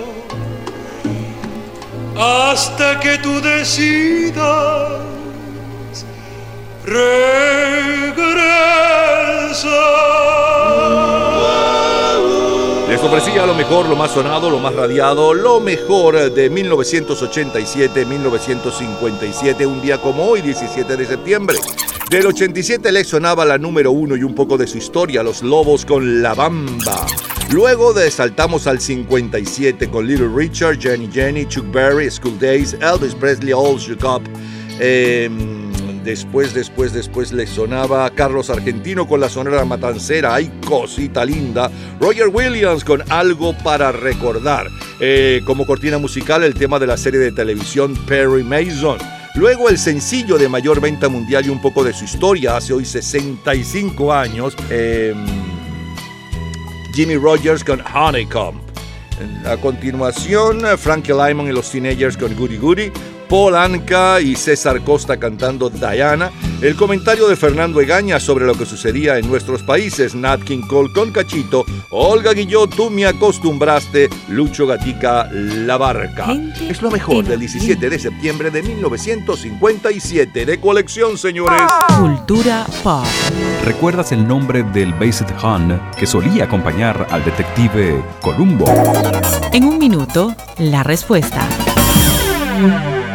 hasta que tú decidas regresar. Les ofrecía lo mejor, lo más sonado, lo más radiado, lo mejor de 1987-1957, un día como hoy, 17 de septiembre. Del 87 le sonaba la número uno y un poco de su historia, Los Lobos con La Bamba. Luego de saltamos al 57 con Little Richard, Jenny Jenny, Chuck Berry, School Days, Elvis Presley, All Shook Up. Eh, después, después, después le sonaba Carlos Argentino con la sonora matancera, ay cosita linda. Roger Williams con Algo para recordar. Eh, como cortina musical el tema de la serie de televisión Perry Mason. Luego el sencillo de mayor venta mundial y un poco de su historia, hace hoy 65 años, eh, Jimmy Rogers con Honeycomb. A continuación, Frankie Lyman y los Teenagers con Goody Goody. Paul Anka y César Costa cantando Diana, el comentario de Fernando Egaña sobre lo que sucedía en nuestros países, Nat King Cole con Cachito, Olga Guillot, tú me acostumbraste, Lucho Gatica, La Barca. Es lo mejor del 17 de septiembre de 1957, de colección, señores. Cultura pop. ¿Recuerdas el nombre del Based Han que solía acompañar al detective Columbo? En un minuto, la respuesta.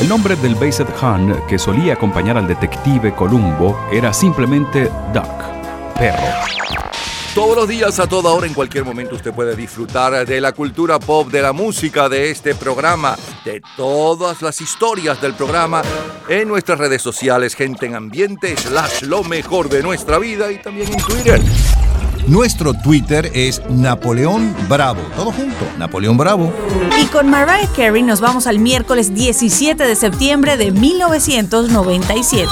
El nombre del Based Han que solía acompañar al detective Columbo era simplemente Duck, perro. Todos los días, a toda hora, en cualquier momento, usted puede disfrutar de la cultura pop, de la música, de este programa, de todas las historias del programa en nuestras redes sociales, gente en ambiente, slash lo mejor de nuestra vida y también en Twitter. Nuestro Twitter es Napoleón Bravo. Todo junto, Napoleón Bravo. Y con Mariah Carey nos vamos al miércoles 17 de septiembre de 1997.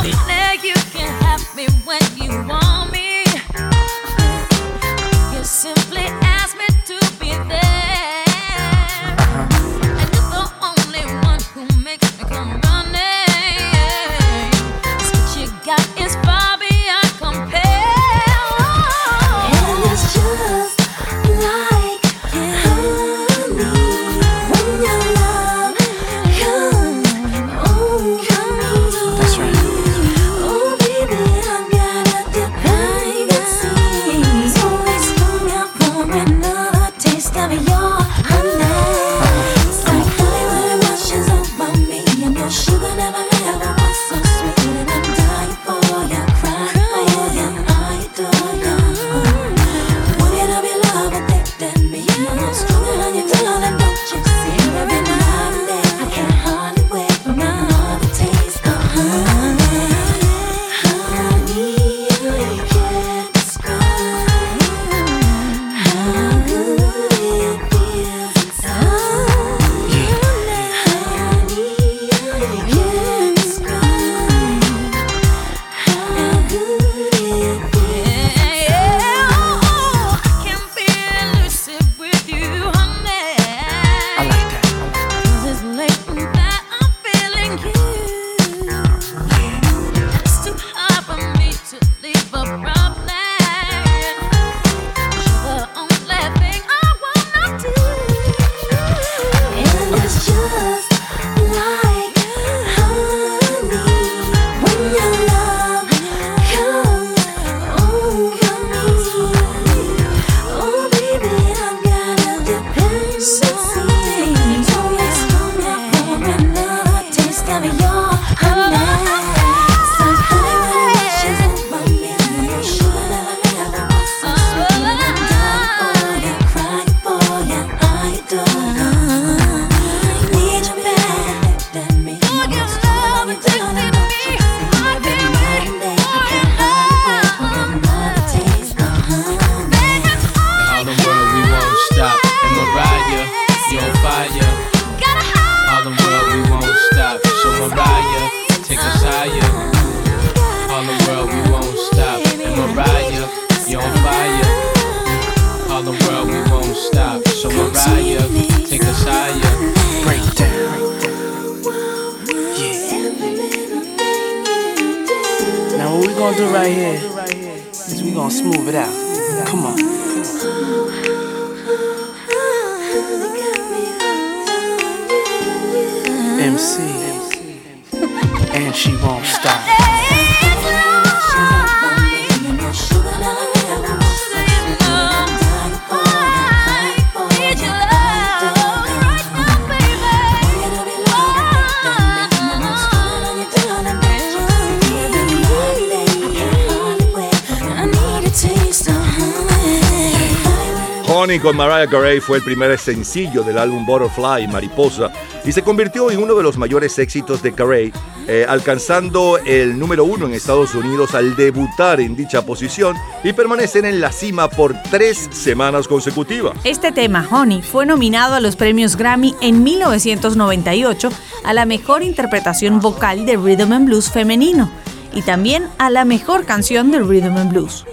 Con Mariah Carey fue el primer sencillo del álbum Butterfly, Mariposa, y se convirtió en uno de los mayores éxitos de Carey, eh, alcanzando el número uno en Estados Unidos al debutar en dicha posición y permanecer en la cima por tres semanas consecutivas. Este tema, Honey, fue nominado a los premios Grammy en 1998 a la mejor interpretación vocal de Rhythm and Blues femenino y también a la mejor canción de Rhythm and Blues.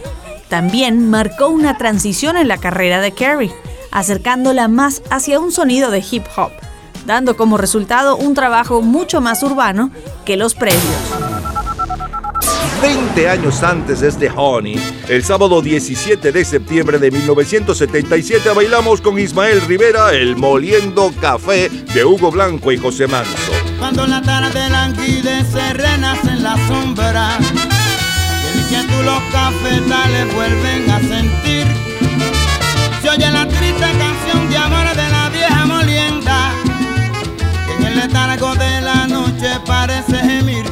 También marcó una transición en la carrera de Carey, acercándola más hacia un sonido de hip hop, dando como resultado un trabajo mucho más urbano que los previos. 20 años antes de este Honey, el sábado 17 de septiembre de 1977 bailamos con Ismael Rivera el Moliendo Café de Hugo Blanco y José Manso. Cuando la tarde languidece, renace en la sombra. Los cafetales vuelven a sentir. Se oye la triste canción de amor de la vieja molienda. Que en el letargo de la noche parece gemir.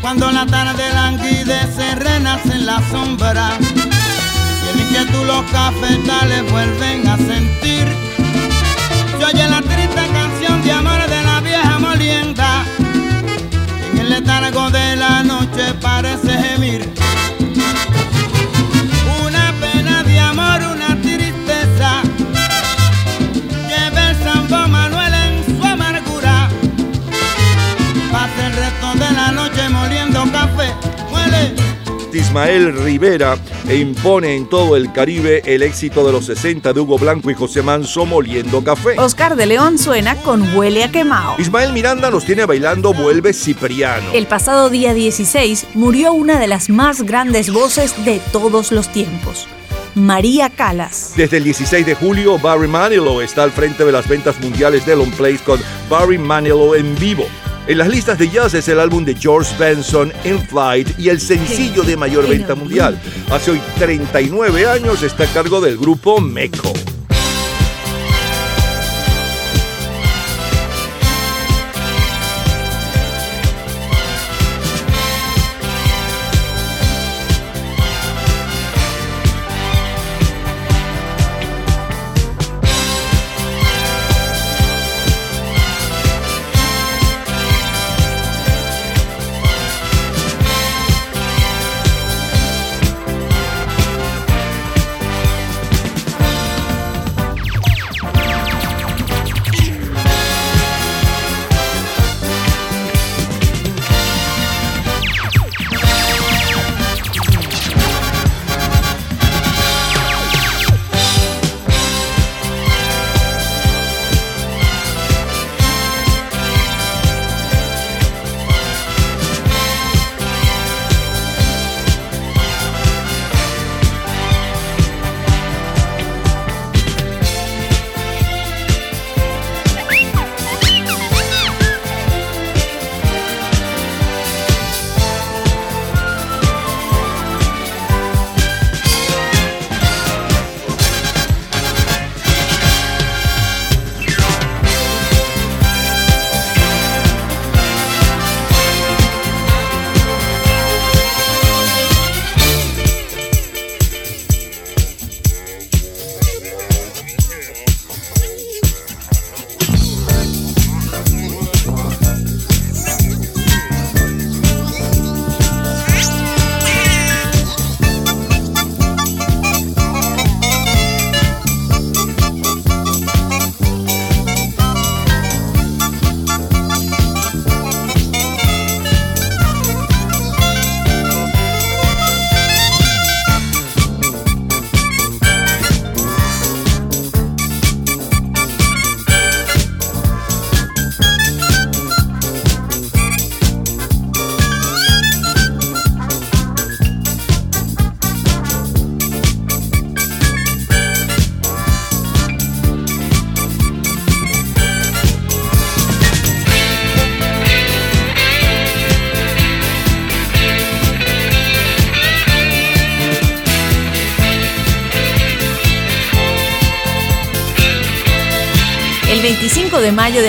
Cuando la tarde languidece, renace en la sombra. Y el inquietud los cafetales vuelven a sentir. Se oye la triste letargo de la noche parece gemir. Ismael Rivera e impone en todo el Caribe el éxito de los 60 de Hugo Blanco y José Manso Moliendo Café. Oscar de León suena con Huele a quemao. Ismael Miranda nos tiene bailando Vuelve Cipriano. El pasado día 16 murió una de las más grandes voces de todos los tiempos, María Calas. Desde el 16 de julio, Barry Manilow está al frente de las ventas mundiales de Long Place con Barry Manilow en vivo. En las listas de jazz es el álbum de George Benson, In Flight, y el sencillo de mayor venta mundial. Hace hoy 39 años está a cargo del grupo Meco.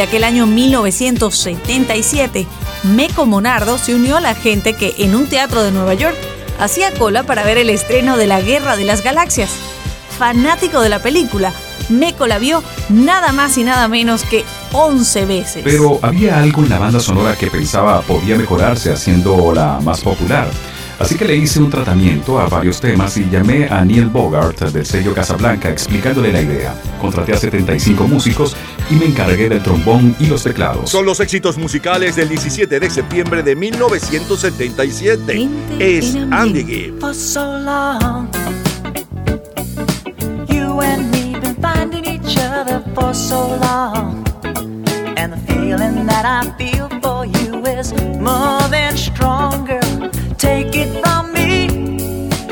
De aquel año 1977, Meco Monardo se unió a la gente que en un teatro de Nueva York hacía cola para ver el estreno de la Guerra de las Galaxias. Fanático de la película, Meco la vio nada más y nada menos que 11 veces. Pero había algo en la banda sonora que pensaba podía mejorarse haciéndola más popular. Así que le hice un tratamiento a varios temas y llamé a Neil Bogart del sello Casablanca explicándole la idea. Contraté a 75 músicos y me encargué del trombón y los teclados. Son los éxitos musicales del 17 de septiembre de 1977. Es Andy Gibb. for so long. You and me been finding each other for so long. And the feeling that I feel for you is more than stronger. Take it from me.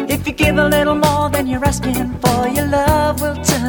If you give a little more than you're asking for, your love will turn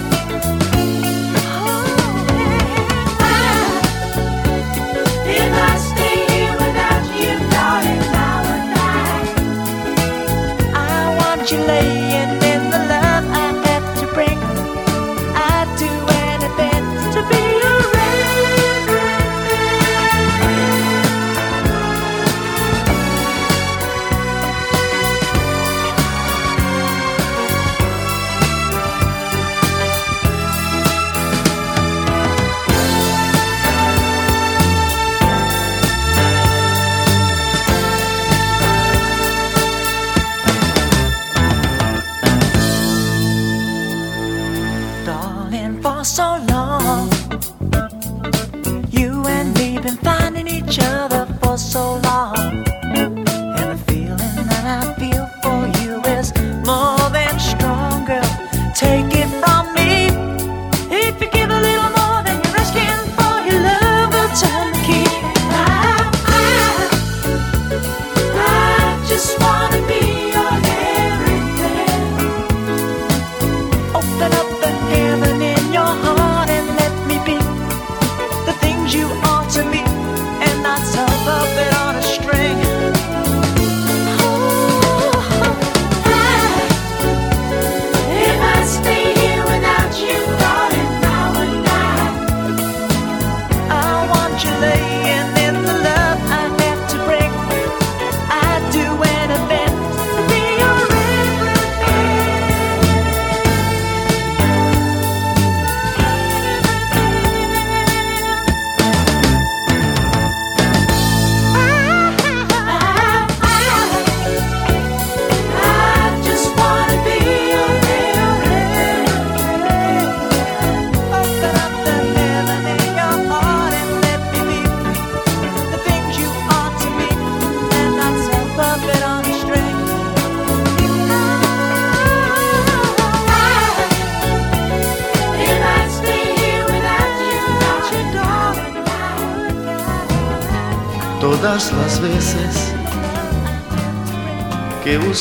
Want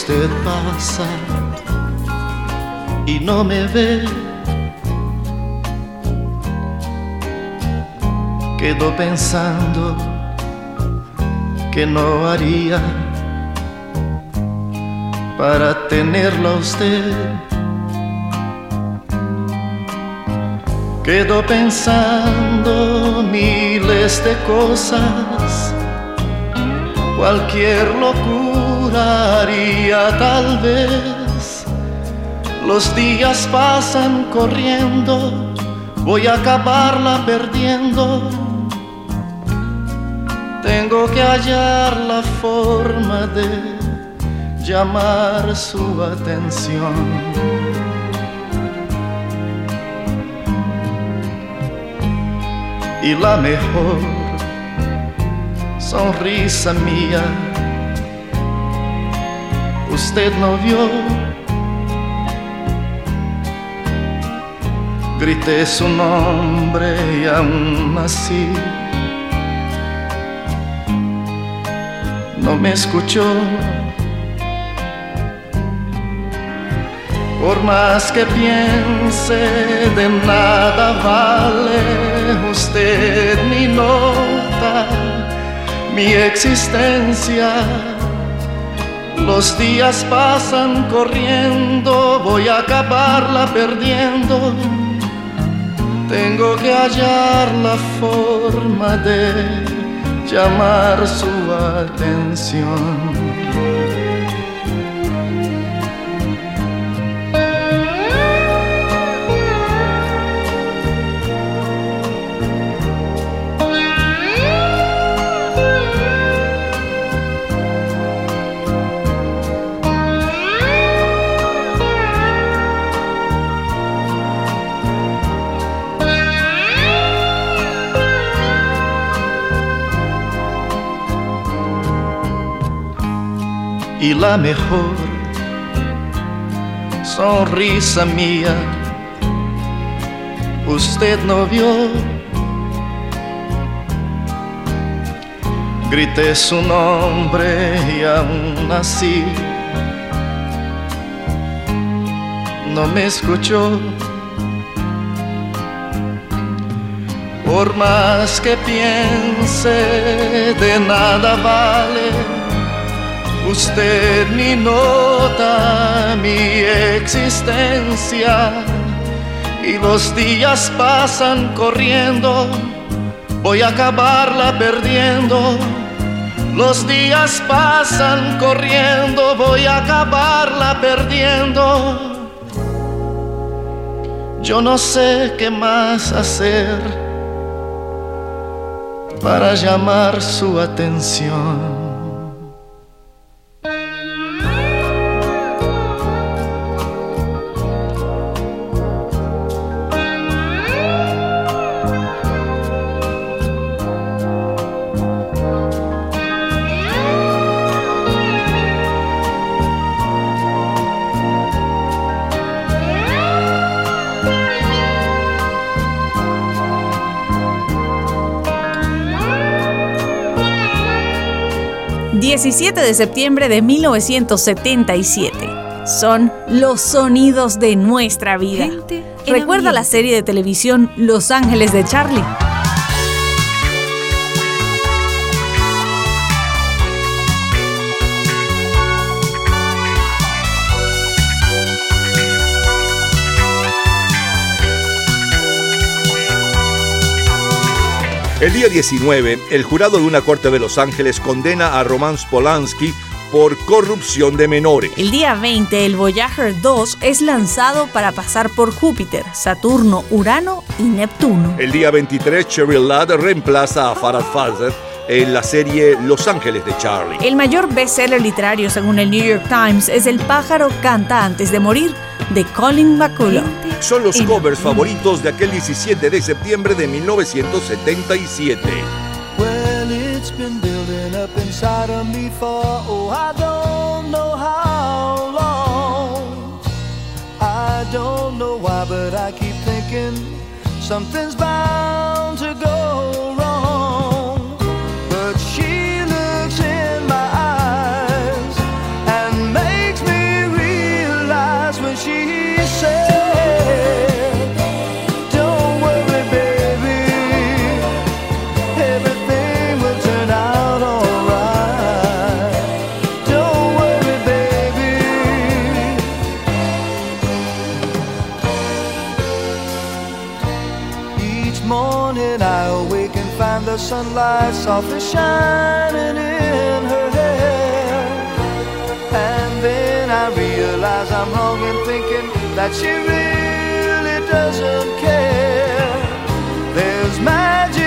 usted pasa y no me ve, quedo pensando que no haría para tenerla usted. Quedo pensando miles de cosas, cualquier locura haría tal vez. Los días pasan corriendo, voy a acabarla perdiendo. Tengo que hallar la forma de llamar su atención. y la mejor sonrisa mía usted no vio. Grité su nombre y aún así no me escuchó. Por más que piense, de nada vale usted ni nota mi existencia. Los días pasan corriendo, voy a acabarla perdiendo. Tengo que hallar la forma de llamar su atención. Y la mejor sonrisa mía usted no vio. Grité su nombre y aún así no me escuchó. Por más que piense, de nada vale Usted ni nota mi existencia y los días pasan corriendo, voy a acabarla perdiendo. Los días pasan corriendo, voy a acabarla perdiendo. Yo no sé qué más hacer para llamar su atención. ...17 de septiembre de 1977... ...son los sonidos de nuestra vida... ¿Recuerda la serie de televisión Los Ángeles de Charlie? El día 19, el jurado de una corte de Los Ángeles condena a Roman Polanski por corrupción de menores. El día 20, el Voyager 2 es lanzado para pasar por Júpiter, Saturno, Urano y Neptuno. El día 23, Cheryl Ladd reemplaza a Farah Fawcett en la serie Los Ángeles de Charlie. El mayor bestseller literario según el New York Times es El pájaro canta antes de morir de Colin McCullough. Son los covers favoritos de aquel 17 de septiembre de 1977. Well, it's been building up inside of me for, oh, I don't know how long. I don't know why, but I keep thinking something's bound to go sunlight softly shining in her hair. And then I realize I'm wrong in thinking that she really doesn't care. There's magic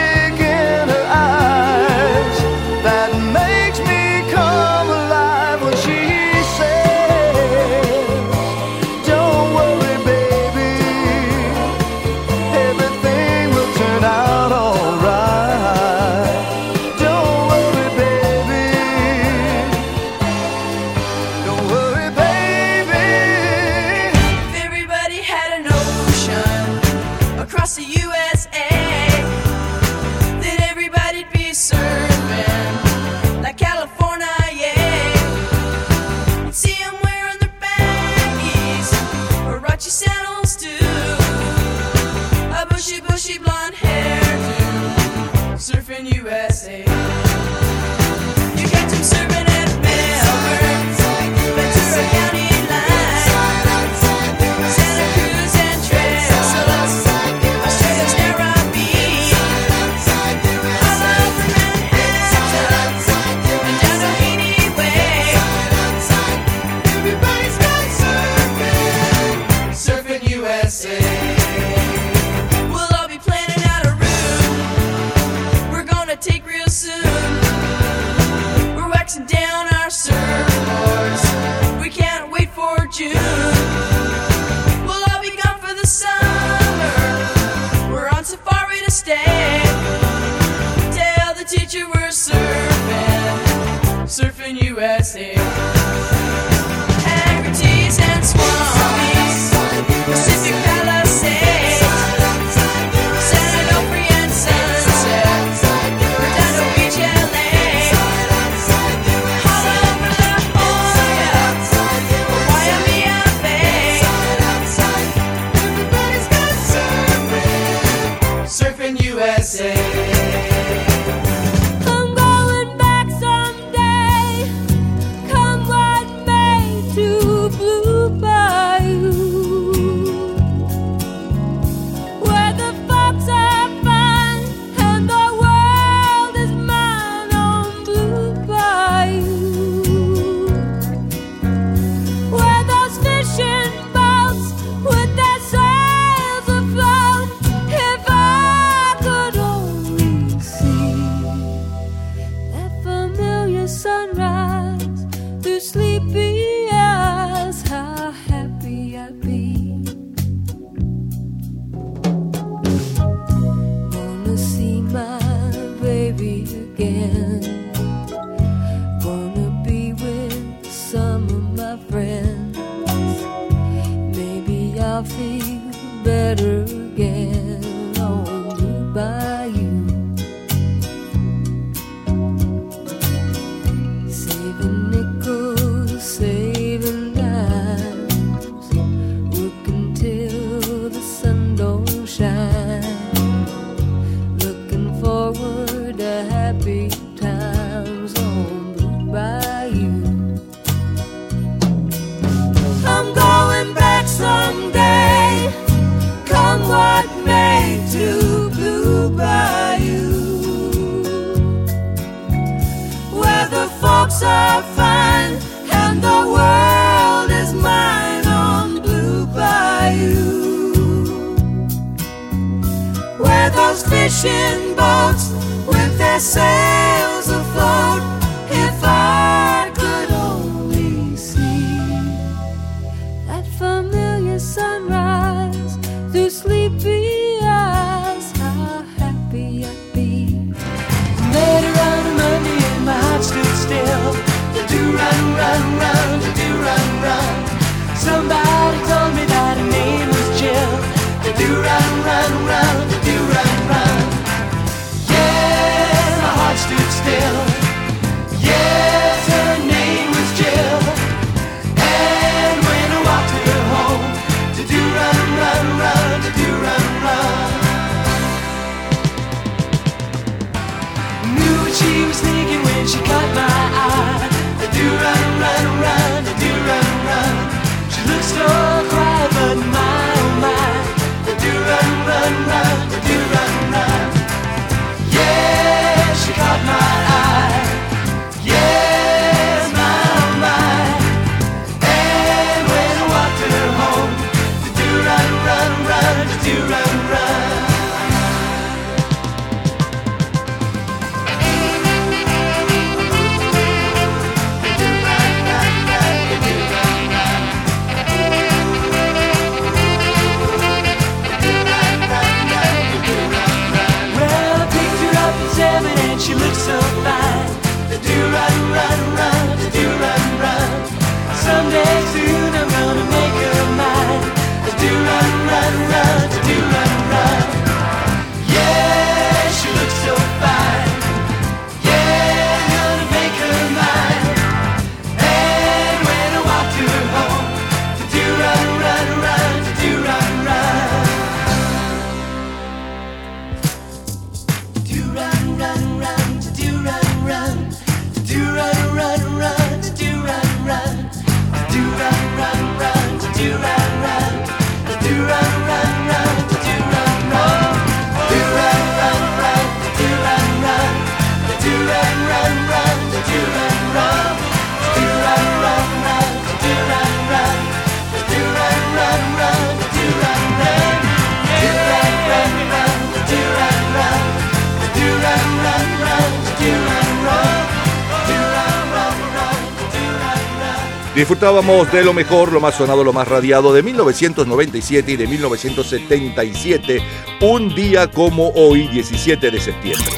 Disfrutábamos de lo mejor, lo más sonado, lo más radiado de 1997 y de 1977, un día como hoy, 17 de septiembre.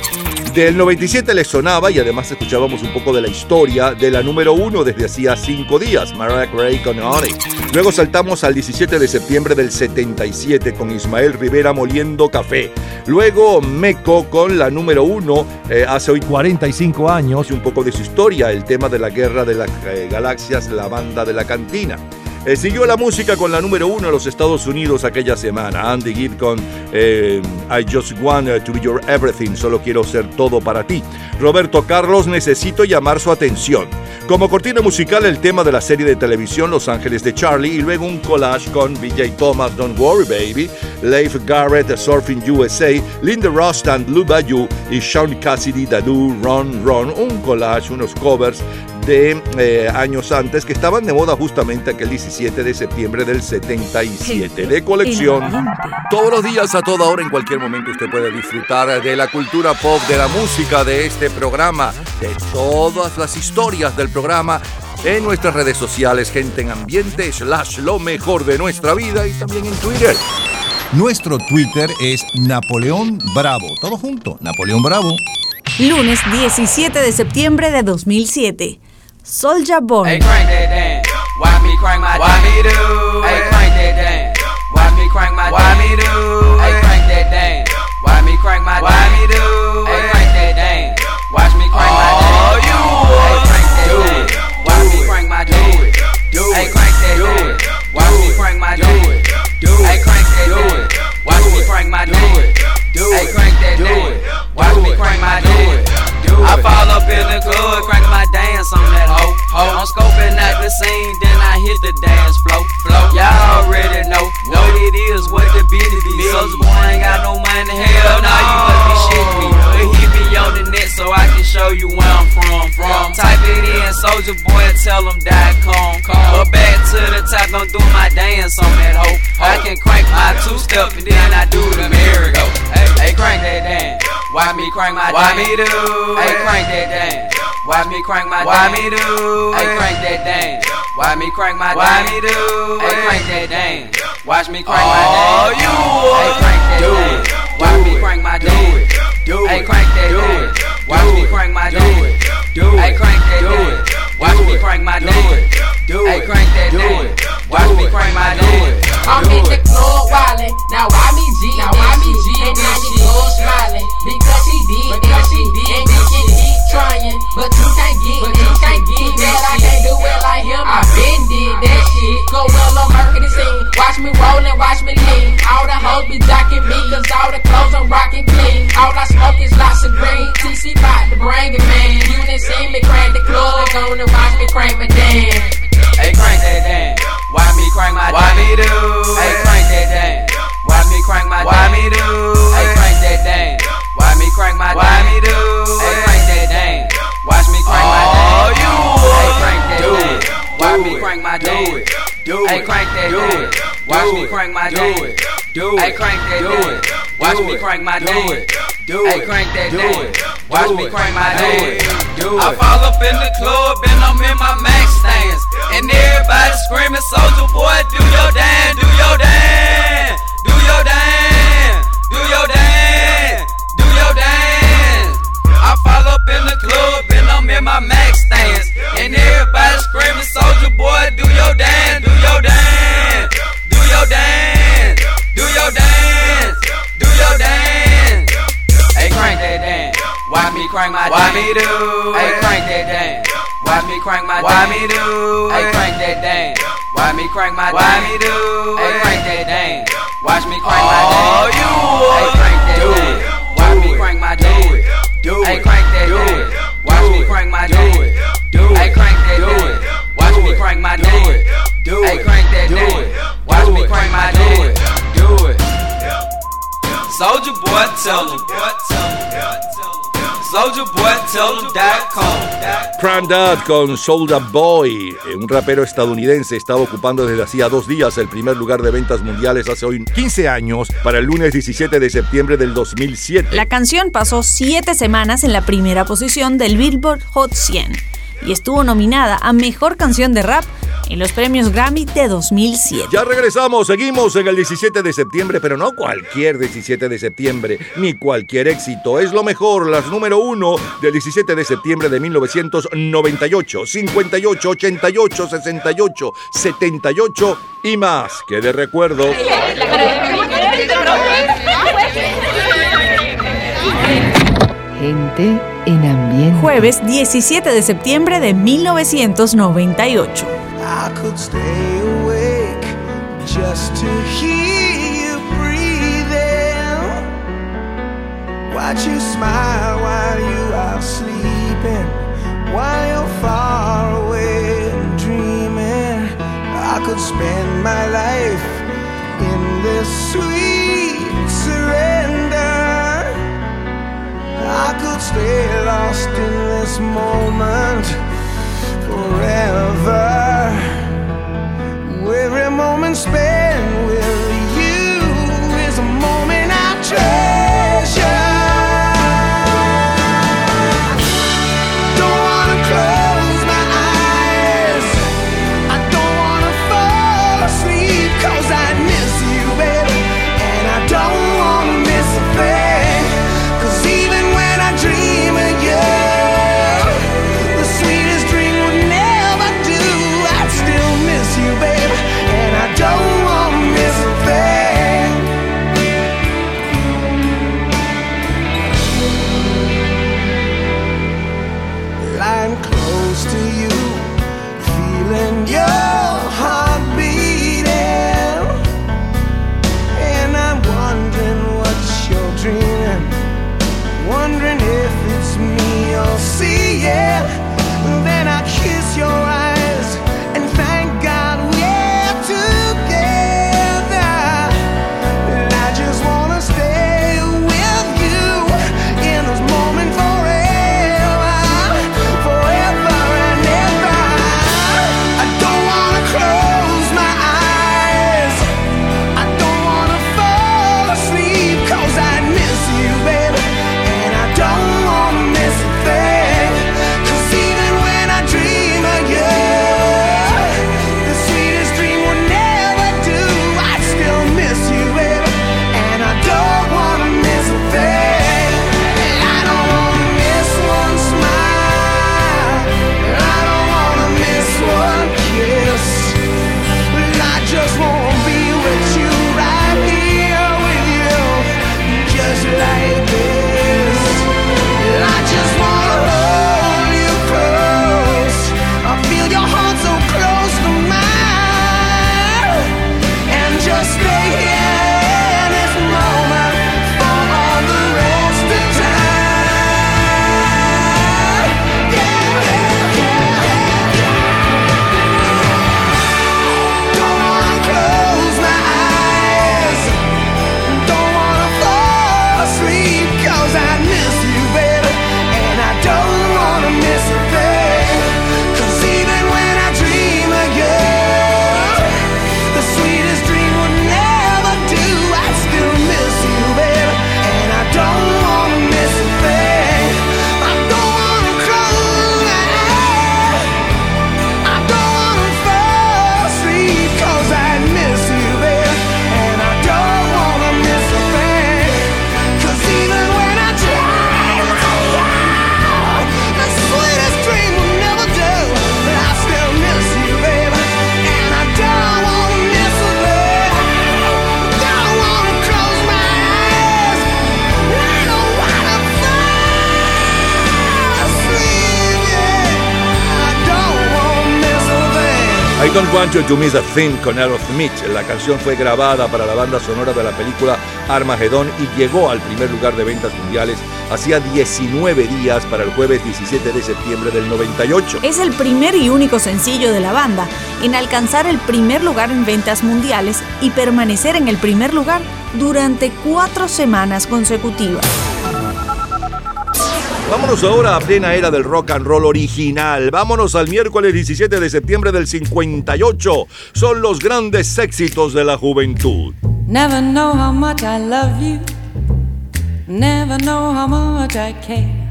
Del 97 le sonaba y además escuchábamos un poco de la historia de la número uno desde hacía cinco días, Mariah Carey con. Luego saltamos al 17 de septiembre del 77 con Ismael Rivera moliendo café. Luego Meco con la número uno eh, hace hoy 45 años y un poco de su historia, el tema de la guerra de las eh, galaxias, la banda de la cantina. Eh, siguió la música con la número uno en los Estados Unidos aquella semana. Andy Gibb con eh, I Just Want to Be Your Everything, solo quiero ser todo para ti. Roberto Carlos, necesito llamar su atención. Como cortina musical, el tema de la serie de televisión Los Ángeles de Charlie y luego un collage con BJ Thomas, Don't Worry Baby, Leif Garrett, Surfing USA, Linda Rust and Blue Bayou y Sean Cassidy, Dadu, Run Run. Un collage, unos covers de eh, años antes que estaban de moda justamente aquel 17 de septiembre del 77 de colección. Todos los días, a toda hora, en cualquier momento usted puede disfrutar de la cultura pop, de la música de este programa, de todas las historias del programa en nuestras redes sociales, gente en ambiente, slash lo mejor de nuestra vida y también en Twitter. Nuestro Twitter es Napoleón Bravo. Todo junto, Napoleón Bravo. Lunes 17 de septiembre de 2007. Soldier Boy. Hey, crank that damn. Why me crank my Why me do? Hey, crank that damn. Why me crank my Why me do? Hey, crank that damn. Why me crank my Why me do? Hey, crank that damn. Watch me crank my damn. you Hey, crank that damn. Why me crank my damn. Do it. Hey, crank that damn. Watch me crank my damn. Do it. Hey, crank that damn. Watch me crank my damn. Do it. Hey, crank that damn. Watch me crank my damn do it. I fall up in the club, crank my dance on that hoe. I'm scoping out the scene, then I hit the dance floor. flow. Y'all already know, know it is what the beat is. Soldier boy ain't got no money, hell no, you must be shitting me. But he be on the net so I can show you where I'm from. from. Type it in, soldier boy, tell him come come But back to the top, I'm doing my dance on that hoe. I can crank my two step and then I do the merry go. Hey, hey, crank that dance. Why me crank my Why dance? Why me do? Hey, crank that dance. Why me crank my Why me do? Hey, crank that dance. Why me crank my Why me do? Hey, crank that dance. Watch me crank my dance. you Hey, crank that do dance. Watch me crank my. Do it. Do Hey, crank that dance. Watch me crank my. Do it. Do Hey, crank that dance. Watch me crank my. Do it. Hey, crank that dance. Watch me crank my dance. I'm in the club wildin', now why me G? Now why me G? And now go smiling because she did, because she did, and can keep trying, but you can't get, but you can't get that. I can't do it like him. I been did that shit. Go well on marketing scene. Watch me rollin', watch me lean. All the hoes be jocking me, cause all the clothes I'm rockin' clean. All I smoke is lots of green. TC bout the bring it, man. You done seen me crank the club, they gonna watch me crank my damn. Hey, crank that damn. Why me crank my damn? Why me do? Hey, crank that damn. Why me crank my damn? Why me do? Hey, crank that damn. Why me crank my damn? Why me do? Hey, crank Watch me crank my dance. Oh, you Hey, crank that dance. Watch me crank my. Do it. Hey, crank that dance. Watch me crank my. Do it. Hey, crank that dance. Watch me crank my. Do it. Hey, crank that dance. Watch me crank my dance. Do it. I fall up in the club and I'm in my max stance. And everybody screaming, Soldier Boy, do your dance, do your dance, do your dance, do your dance, do your dance. I fall up I'm in my max stance. And everybody screaming, Soldier Boy, do your dance, do your dance, do your dance, do your dance, do your dance. Hey, crank that dance. Why me crank my Why me do? Hey, crank that dance. Why me crank my Why me do? Hey, crank that dance. Why me crank my Why me do? Hey, crank that dance. Watch me crank my dance. Oh, you Hey, crank that dance. Why me crank my dance. Do it. Hey, crank that dance. Watch me crank my dance. Do it. Hey, crank that dance. Watch me crank my dance. Do it. Hey, crank that dance. Watch me crank my dance. Do it. Soldier boy, tell him. Soldier boy, tell con Soulja Boy, eh, un rapero estadounidense, estaba ocupando desde hacía dos días el primer lugar de ventas mundiales hace hoy 15 años para el lunes 17 de septiembre del 2007. La canción pasó siete semanas en la primera posición del Billboard Hot 100 y estuvo nominada a Mejor Canción de Rap en los premios Grammy de 2007. Ya regresamos, seguimos en el 17 de septiembre, pero no cualquier 17 de septiembre, ni cualquier éxito. Es lo mejor, las número uno del 17 de septiembre de 1998, 58, 88, 68, 78 y más que de recuerdo. Gente en ambiente. Jueves 17 de septiembre de 1998. I could stay awake just to hear you breathing. Watch you smile while you are sleeping, while you're far away and dreaming. I could spend my life in this sweet surrender. I could stay lost in this moment forever. Every moment spent Don't Want You to Miss a Thing con Aerosmith. La canción fue grabada para la banda sonora de la película Armageddon y llegó al primer lugar de ventas mundiales hacía 19 días para el jueves 17 de septiembre del 98. Es el primer y único sencillo de la banda en alcanzar el primer lugar en ventas mundiales y permanecer en el primer lugar durante cuatro semanas consecutivas. Vámonos ahora a plena era del rock and roll original. Vámonos al miércoles 17 de septiembre del 58. Son los grandes éxitos de la juventud. Never know how much I love you. Never know how much I care.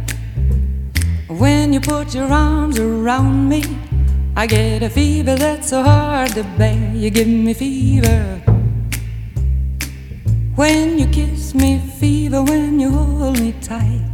When you put your arms around me, I get a fever that's so hard to bear. You give me fever. When you kiss me, fever. When you hold me tight,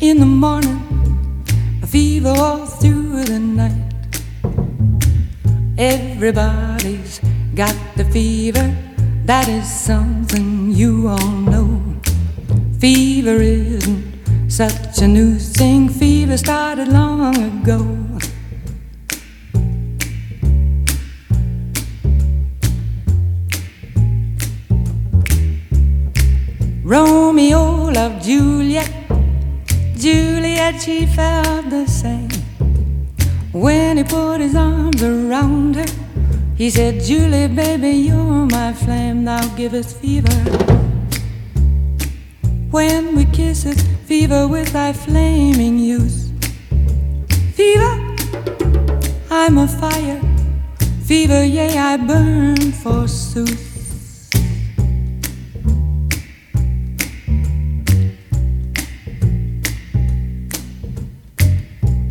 In the morning, a fever all through the night. Everybody's got the fever. That is something you all know. Fever isn't such a new thing. Fever started long ago. Romeo loved Juliet. Juliet, she felt the same. When he put his arms around her, he said, Julie, baby, you're my flame, thou givest fever. When we kiss it, fever with thy flaming youth. Fever, I'm a fire. Fever, yea, I burn forsooth.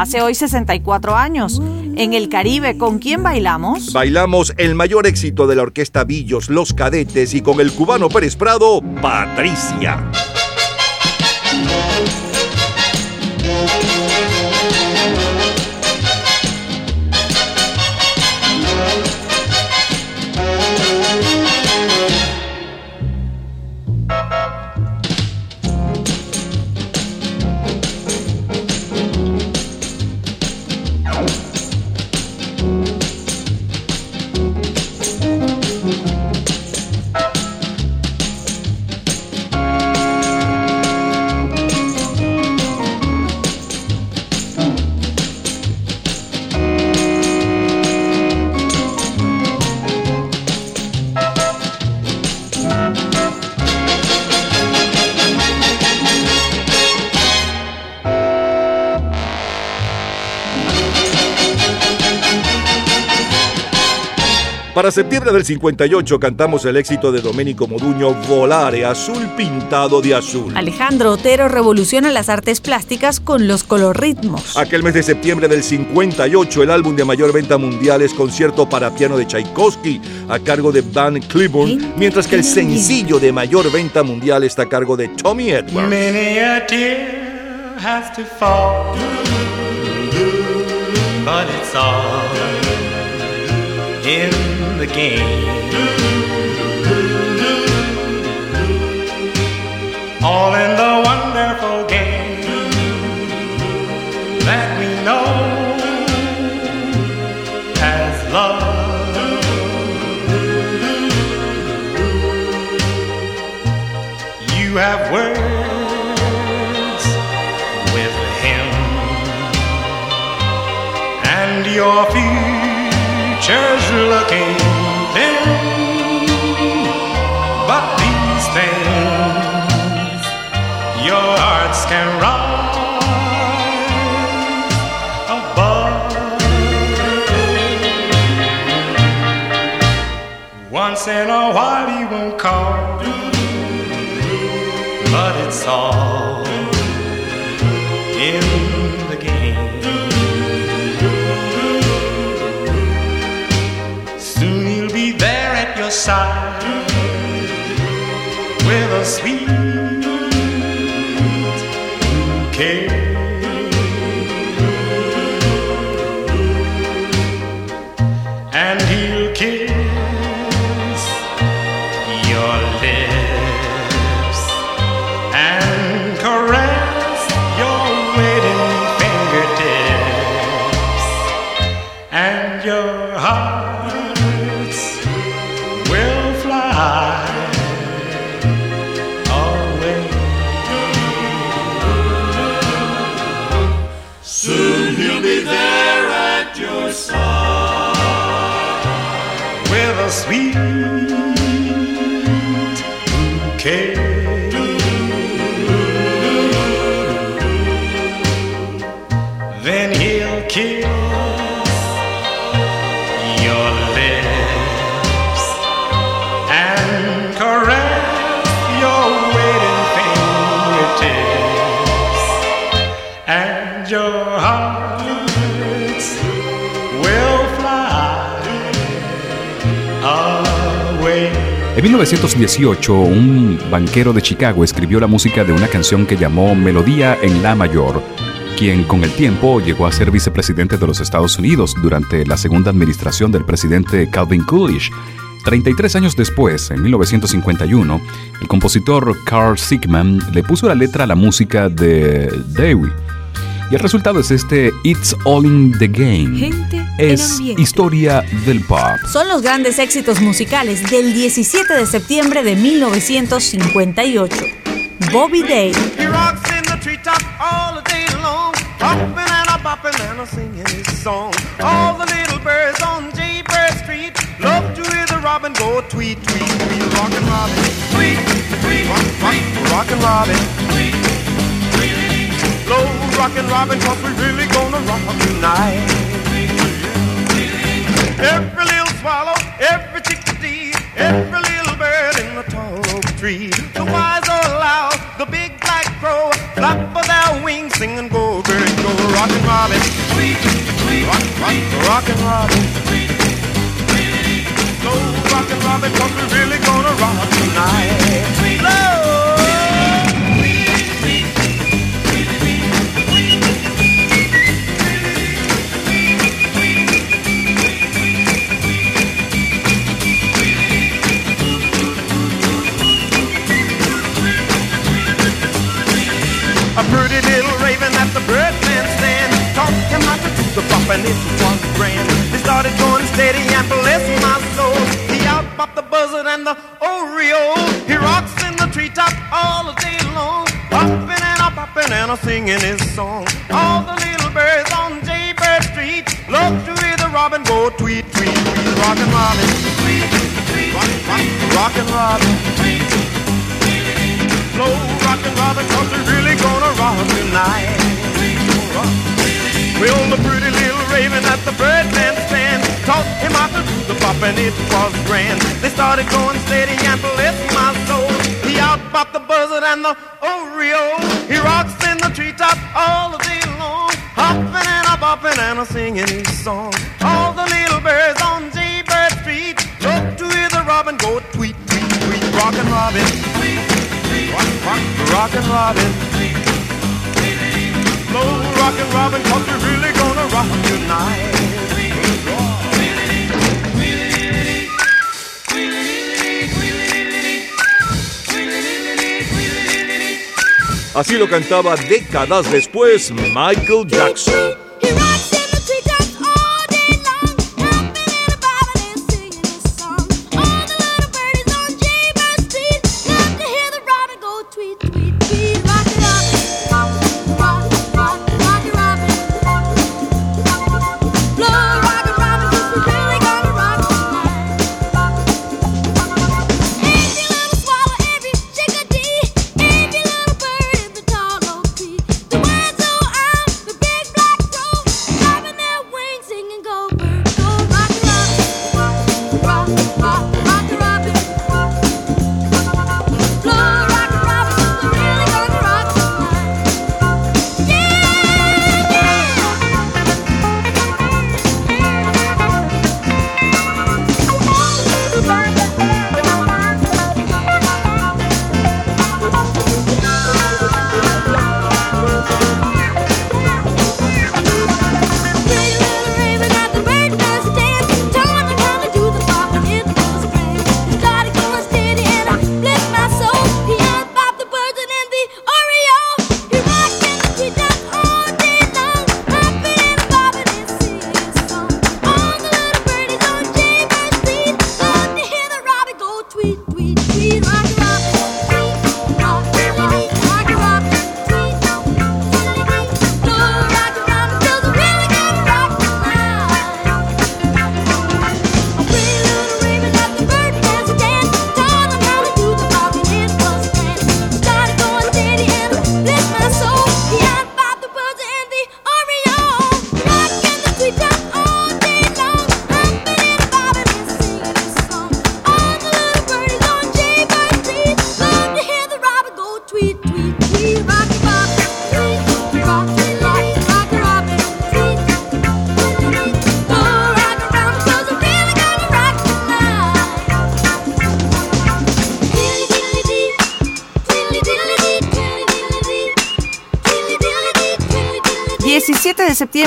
Hace hoy 64 años, En el Caribe, ¿con quién bailamos? Bailamos el mayor éxito de la orquesta Billos, Los Cadetes y con el cubano Pérez Prado, Patricia. Septiembre del 58 cantamos el éxito de Domenico Moduño, Volare, azul pintado de azul. Alejandro Otero revoluciona las artes plásticas con los colorritmos. Aquel mes de septiembre del 58, el álbum de mayor venta mundial es Concierto para piano de Tchaikovsky, a cargo de Van Cliburn, mientras que el sencillo de mayor venta mundial está a cargo de Tommy Edwards. Many a tear has to fall, but it's all in the game. All in the wonderful game that we know as love. You have words with him, and your future's looking hearts can rise above. Once in a while he won't call, but it's all in the game. Soon he'll be there at your side with a sweet your side. with a sweet bouquet. En 1918, un banquero de Chicago escribió la música de una canción que llamó Melodía en La Mayor, quien con el tiempo llegó a ser vicepresidente de los Estados Unidos durante la segunda administración del presidente Calvin Coolidge. 33 años después, en 1951, el compositor Carl Sigman le puso la letra a la música de Dewey. Y el resultado es este It's All in the Game. Gente en Es historia del pop. Son los grandes éxitos musicales del 17 de septiembre de 1958. Bobby Day. He rocks in the treetop all the day long, hopping and a bopping and a singing his song. All the little birds on Jaybird Street love to hear the robin go tweet, tweet, tweet. Rockin' Robin, tweet, tweet, rock, rock, rockin' Robin, tweet, Blow rockin' Robin, cause we really gonna rock tonight. Every little swallow, every chickadee, every little bird in the tall oak tree. The wise old owl, the big black crow, flap of their wings, sing and go, bird, go, rockin' robin, rock, rock, rockin' Robin. Slow rockin' Robin, cause we're really gonna rock tonight. Slow. A pretty little raven at the birdman stand Taught him how to the bop and it was grand. They started going steady and bless my soul. He outbopped the buzzard and the Oreo. He rocks in the treetop all day long. Hopping and a popping and a singing his song. All the little birds on Jaybird Street Love to hear the robin go tweet, tweet, tweet. Rockin' Robin Tweet, tweet, rock, rock, Rockin' Robin Slow rockin' Robin we're really gonna rock tonight. Well, the pretty little raven at the birdman stand Taught him how to do the bop and it was grand. They started going steady and bless my soul. He outbopped the buzzard and the Oreo. He rocks in the treetop all day long Hopping and a bopping and a singing his song. All the little birds on Jaybird Street Love to hear the robin go tweet, tweet, tweet Rockin' Robin. Rock, rock, rockin' Robin Slow rockin' Robin Cause we're really gonna rock tonight Así lo cantaba décadas después Michael Jackson.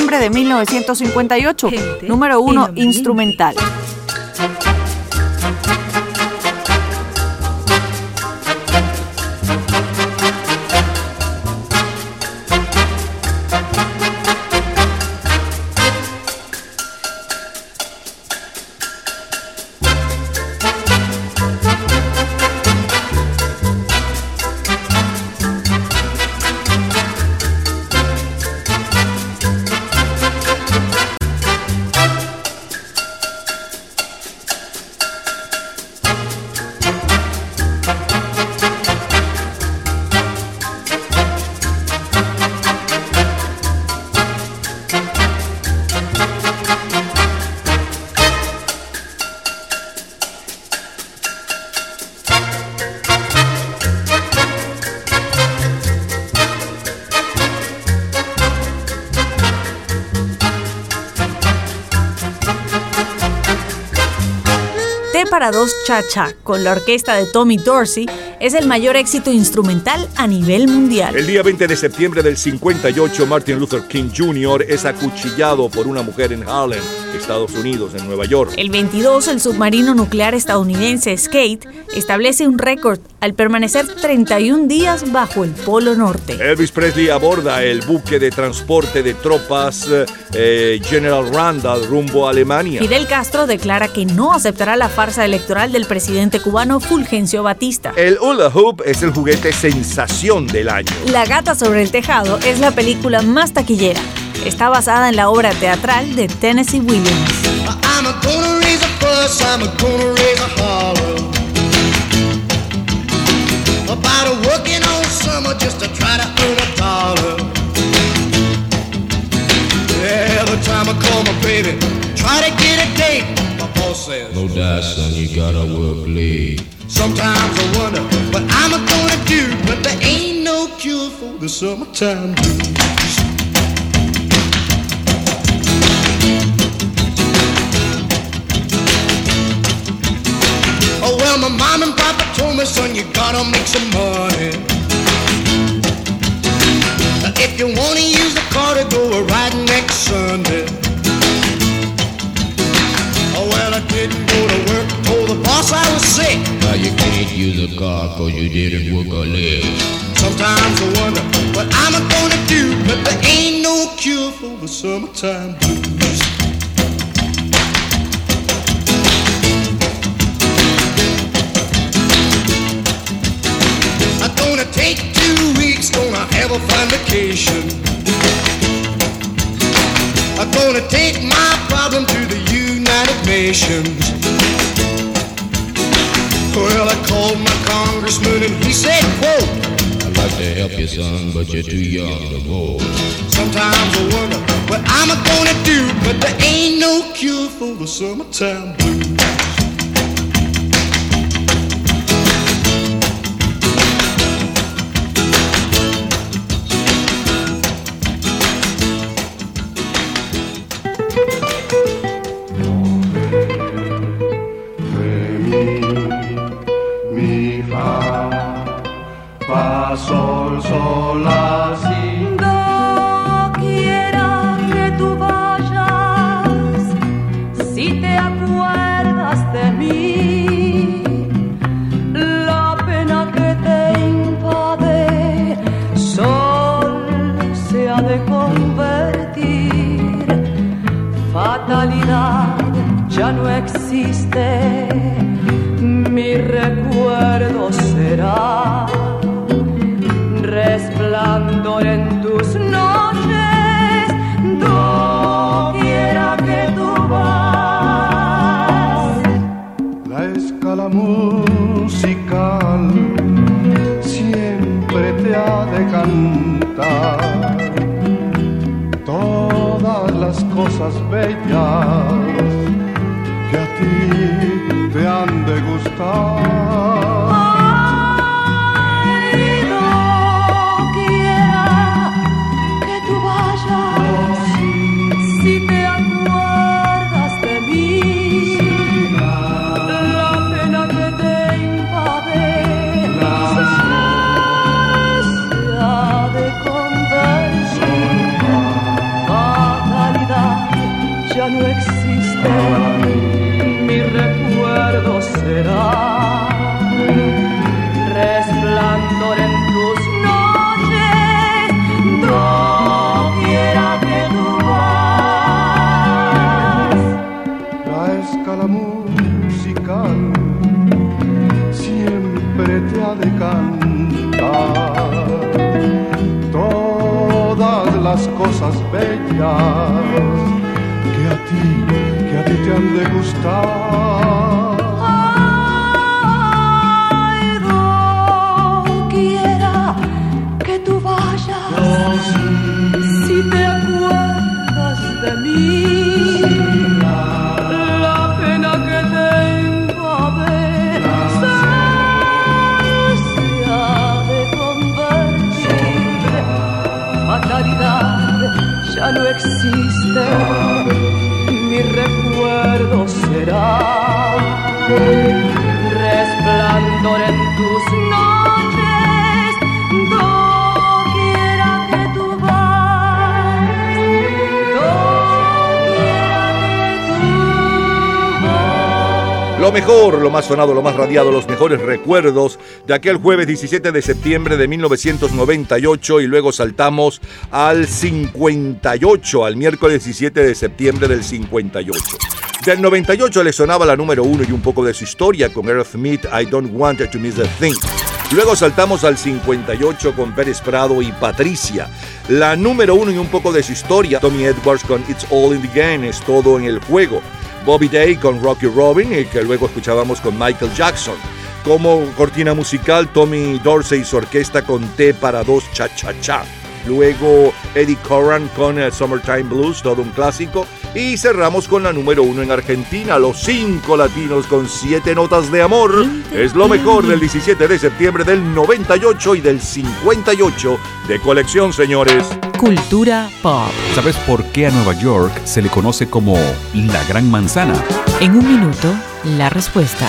Septiembre de 1958, número uno instrumental. Para dos Cha-Cha con la orquesta de Tommy Dorsey es el mayor éxito instrumental a nivel mundial. El día 20 de septiembre del 58, Martin Luther King Jr. es acuchillado por una mujer en Harlem, Estados Unidos, en Nueva York. El 22, el submarino nuclear estadounidense Skate establece un récord al permanecer 31 días bajo el Polo Norte. Elvis Presley aborda el buque de transporte de tropas eh, General Randall rumbo a Alemania. Fidel Castro declara que no aceptará la farsa electoral del presidente cubano Fulgencio Batista. El hula hoop es el juguete sensación del año. La gata sobre el tejado es la película más taquillera. Está basada en la obra teatral de Tennessee Williams. I'm About a working all summer just to try to earn a dollar. Every time I call my baby, try to get a date. My boss says No doubt, son, you gotta work late. Sometimes I wonder what I'm gonna do But there ain't no cure for the summertime blues me, son, you gotta make some money. If you wanna use the car to go a ride next Sunday. Oh well, I didn't go to work, told the boss I was sick. Now you can't use a car cause you didn't work a leg. Sometimes I wonder what I'm gonna do, but there ain't no cure for the summertime blues. Take two weeks, gonna have a fine vacation. I'm gonna take my problem to the United Nations. Well, I called my congressman and he said, quote, I'd like to help you, son, but you're too young to vote. Sometimes I wonder what I'm gonna do, but there ain't no cure for the summertime blues. Te ha de cantar todas las cosas bellas que a ti te han de gustar. Cosas bellas que a ti, que a ti te han de gustar. Mejor, lo más sonado, lo más radiado, los mejores recuerdos de aquel jueves 17 de septiembre de 1998 y luego saltamos al 58, al miércoles 17 de septiembre del 58. Del 98 le sonaba la número uno y un poco de su historia con Aerosmith, I Don't Want to Miss a Thing. Luego saltamos al 58 con Pérez Prado y Patricia. La número uno y un poco de su historia, Tommy Edwards con It's All in the Game, es todo en el juego. Bobby Day con Rocky Robin, y que luego escuchábamos con Michael Jackson. Como cortina musical, Tommy Dorsey y su orquesta con T para dos cha cha cha. Luego Eddie Corran con el Summertime Blues, todo un clásico. Y cerramos con la número uno en Argentina, los cinco latinos con siete notas de amor. Es lo mejor del 17 de septiembre del 98 y del 58 de colección, señores. Cultura pop. ¿Sabes por qué a Nueva York se le conoce como la Gran Manzana? En un minuto, la respuesta.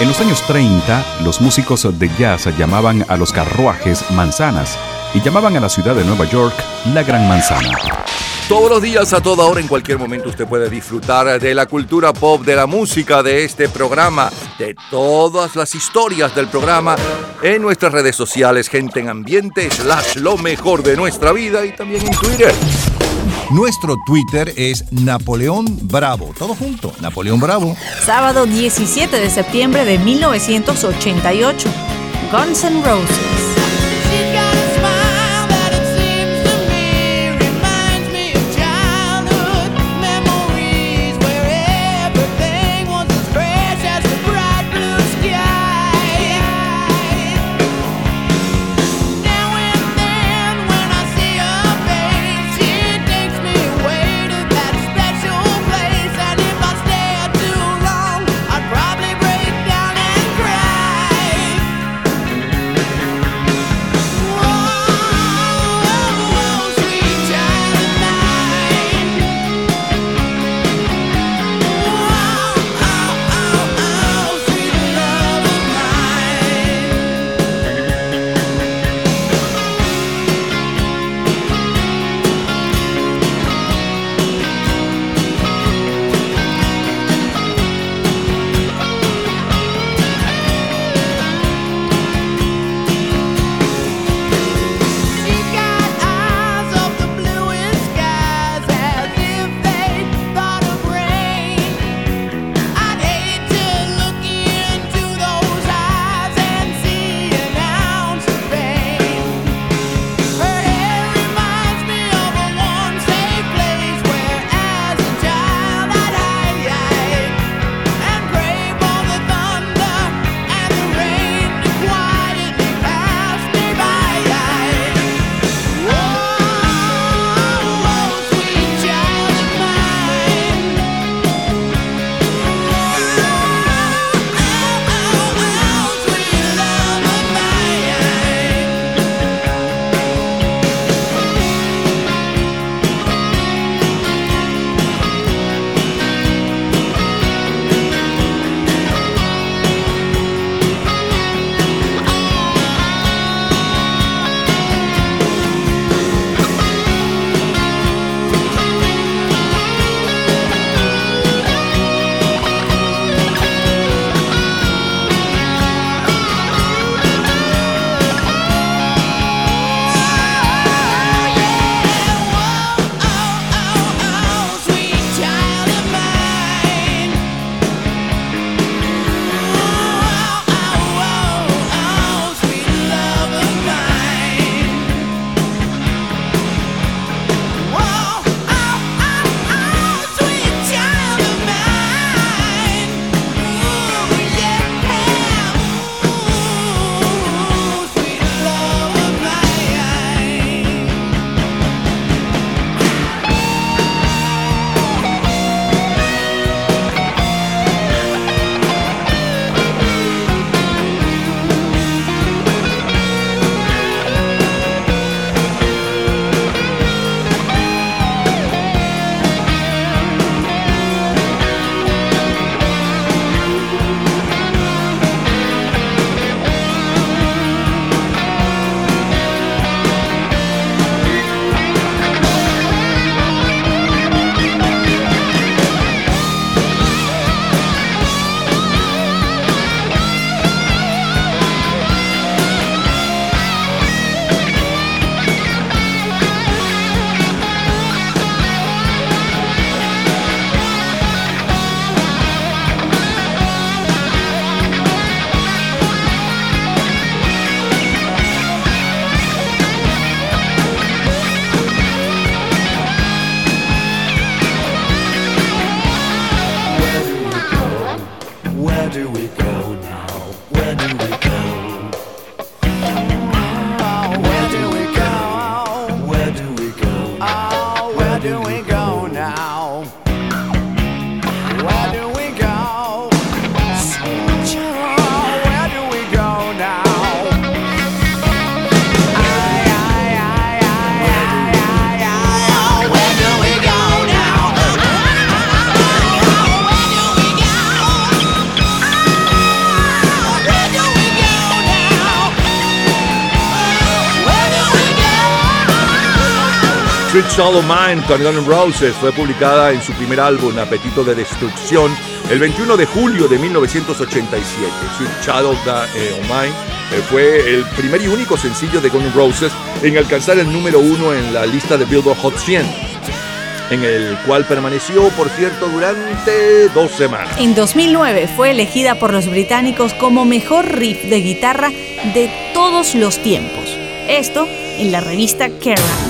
En los años 30, los músicos de jazz llamaban a los carruajes manzanas y llamaban a la ciudad de Nueva York la Gran Manzana. Todos los días, a toda hora, en cualquier momento, usted puede disfrutar de la cultura pop, de la música, de este programa, de todas las historias del programa en nuestras redes sociales, gente en ambiente, slash lo mejor de nuestra vida y también en Twitter. Nuestro Twitter es Napoleón Bravo. Todo junto, Napoleón Bravo. Sábado 17 de septiembre de 1988. Guns N' Roses. Solo Mine con Guns Roses fue publicada en su primer álbum Apetito de Destrucción el 21 de julio de 1987. Sweet Child of eh, Mine eh, fue el primer y único sencillo de Guns Roses en alcanzar el número uno en la lista de Billboard Hot 100 en el cual permaneció, por cierto, durante dos semanas. En 2009 fue elegida por los británicos como mejor riff de guitarra de todos los tiempos. Esto en la revista Kerrang.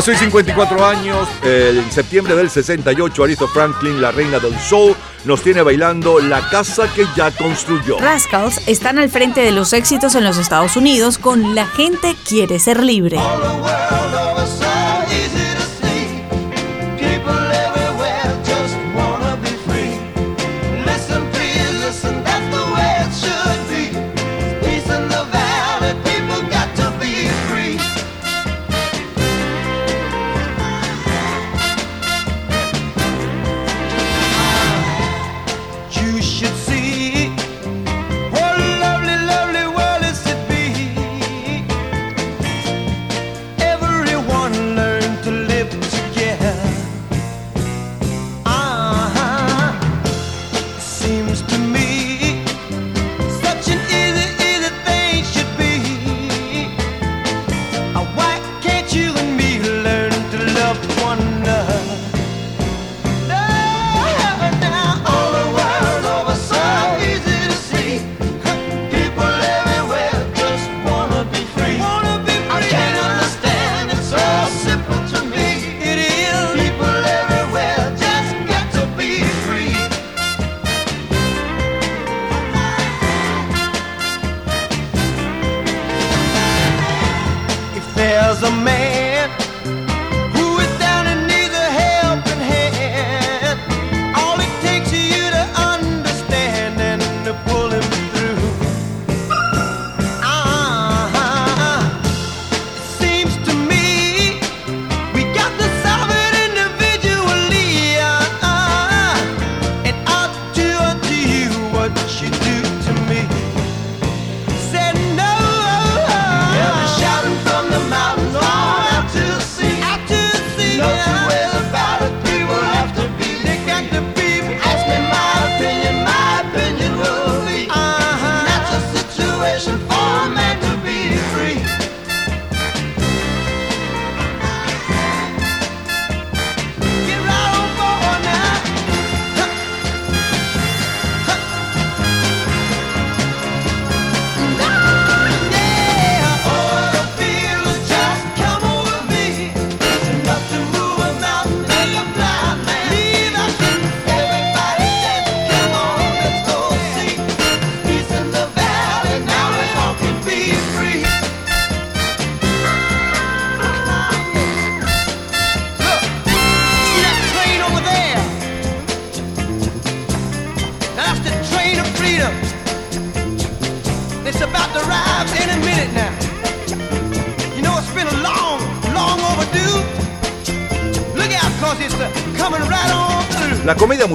Hace 54 años, en septiembre del 68, Aretha Franklin, la reina del soul, nos tiene bailando la casa que ya construyó. Rascals están al frente de los éxitos en los Estados Unidos con La gente quiere ser libre.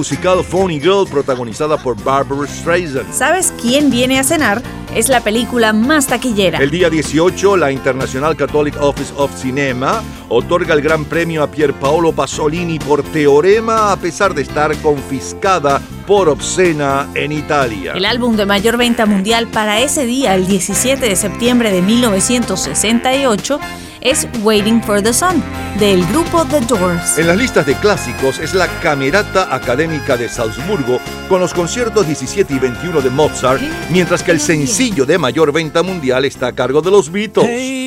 Musical Phony Girl protagonizada por Barbara Streisand. ¿Sabes quién viene a cenar? Es la película más taquillera. El día 18, la International Catholic Office of Cinema otorga el gran premio a Pierpaolo Pasolini por Teorema a pesar de estar confiscada por obscena en Italia. El álbum de mayor venta mundial para ese día, el 17 de septiembre de 1968, es Waiting for the Sun, del grupo The Doors. En las listas de clásicos es la Camerata Académica de Salzburgo con los conciertos 17 y 21 de Mozart, mientras que el sencillo de mayor venta mundial está a cargo de los Beatles.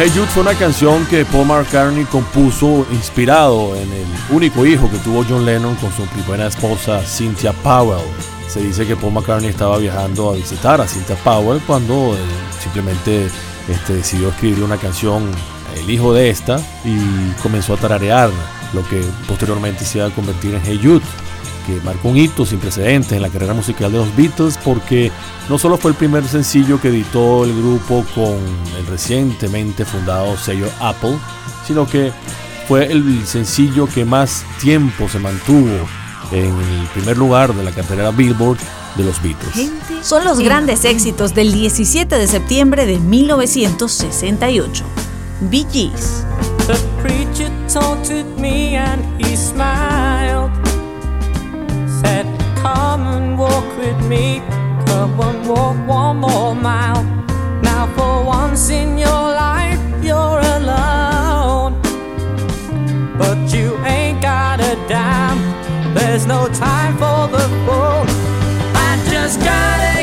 Hey Jude fue una canción que Paul McCartney compuso inspirado en el único hijo que tuvo John Lennon con su primera esposa Cynthia Powell. Se dice que Paul McCartney estaba viajando a visitar a Cynthia Powell cuando eh, simplemente este, decidió escribir una canción, el hijo de esta, y comenzó a tararear lo que posteriormente se iba a convertir en Hey Jude que marcó un hito sin precedentes en la carrera musical de los Beatles porque no solo fue el primer sencillo que editó el grupo con el recientemente fundado sello Apple, sino que fue el sencillo que más tiempo se mantuvo en el primer lugar de la carrera Billboard de los Beatles. Son los grandes éxitos del 17 de septiembre de 1968. Bee Gees. The preacher taunted me and he smiled. Said, Come and walk with me. And walk one more mile. Now, for once in your life, you're alone. But you ain't got a dime. There's no time for the fool. I just gotta get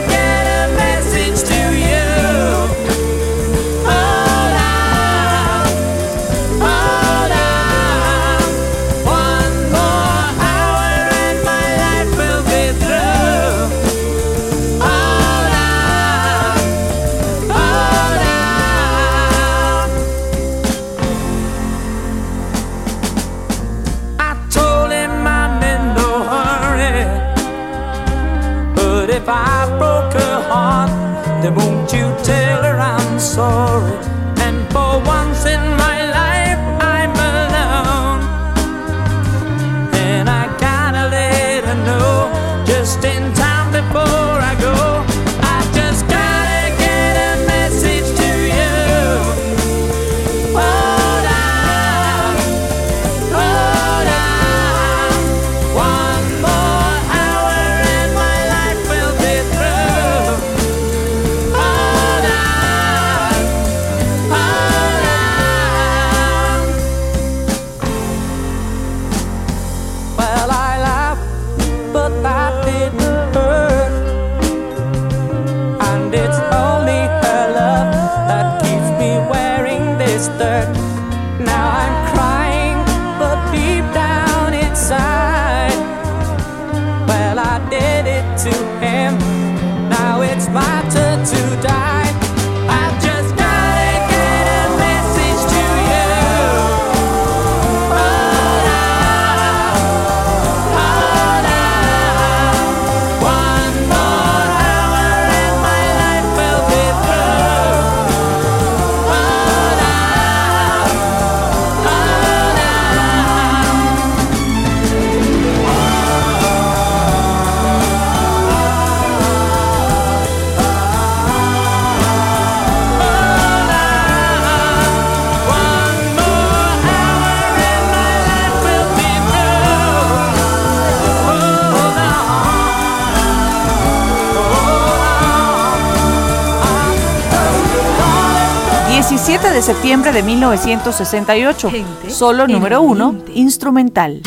de septiembre de 1968. Solo número uno, instrumental.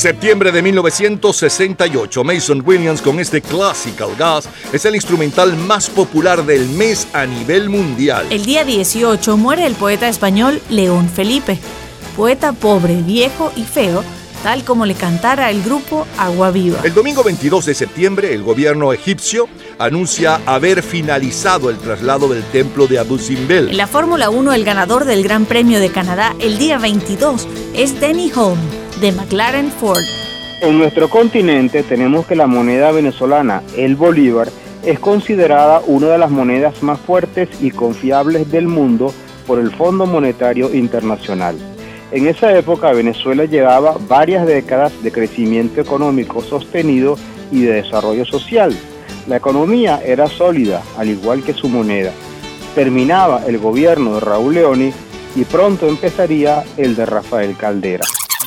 Septiembre de 1968, Mason Williams con este Classical Gas es el instrumental más popular del mes a nivel mundial. El día 18 muere el poeta español León Felipe, poeta pobre, viejo y feo, tal como le cantara el grupo Agua Viva. El domingo 22 de septiembre, el gobierno egipcio anuncia haber finalizado el traslado del templo de Abu Simbel. En la Fórmula 1, el ganador del Gran Premio de Canadá el día 22 es Denny Holm de McLaren Ford. En nuestro continente tenemos que la moneda venezolana, el bolívar, es considerada una de las monedas más fuertes y confiables del mundo por el Fondo Monetario Internacional. En esa época Venezuela llevaba varias décadas de crecimiento económico sostenido y de desarrollo social. La economía era sólida, al igual que su moneda. Terminaba el gobierno de Raúl Leoni y pronto empezaría el de Rafael Caldera.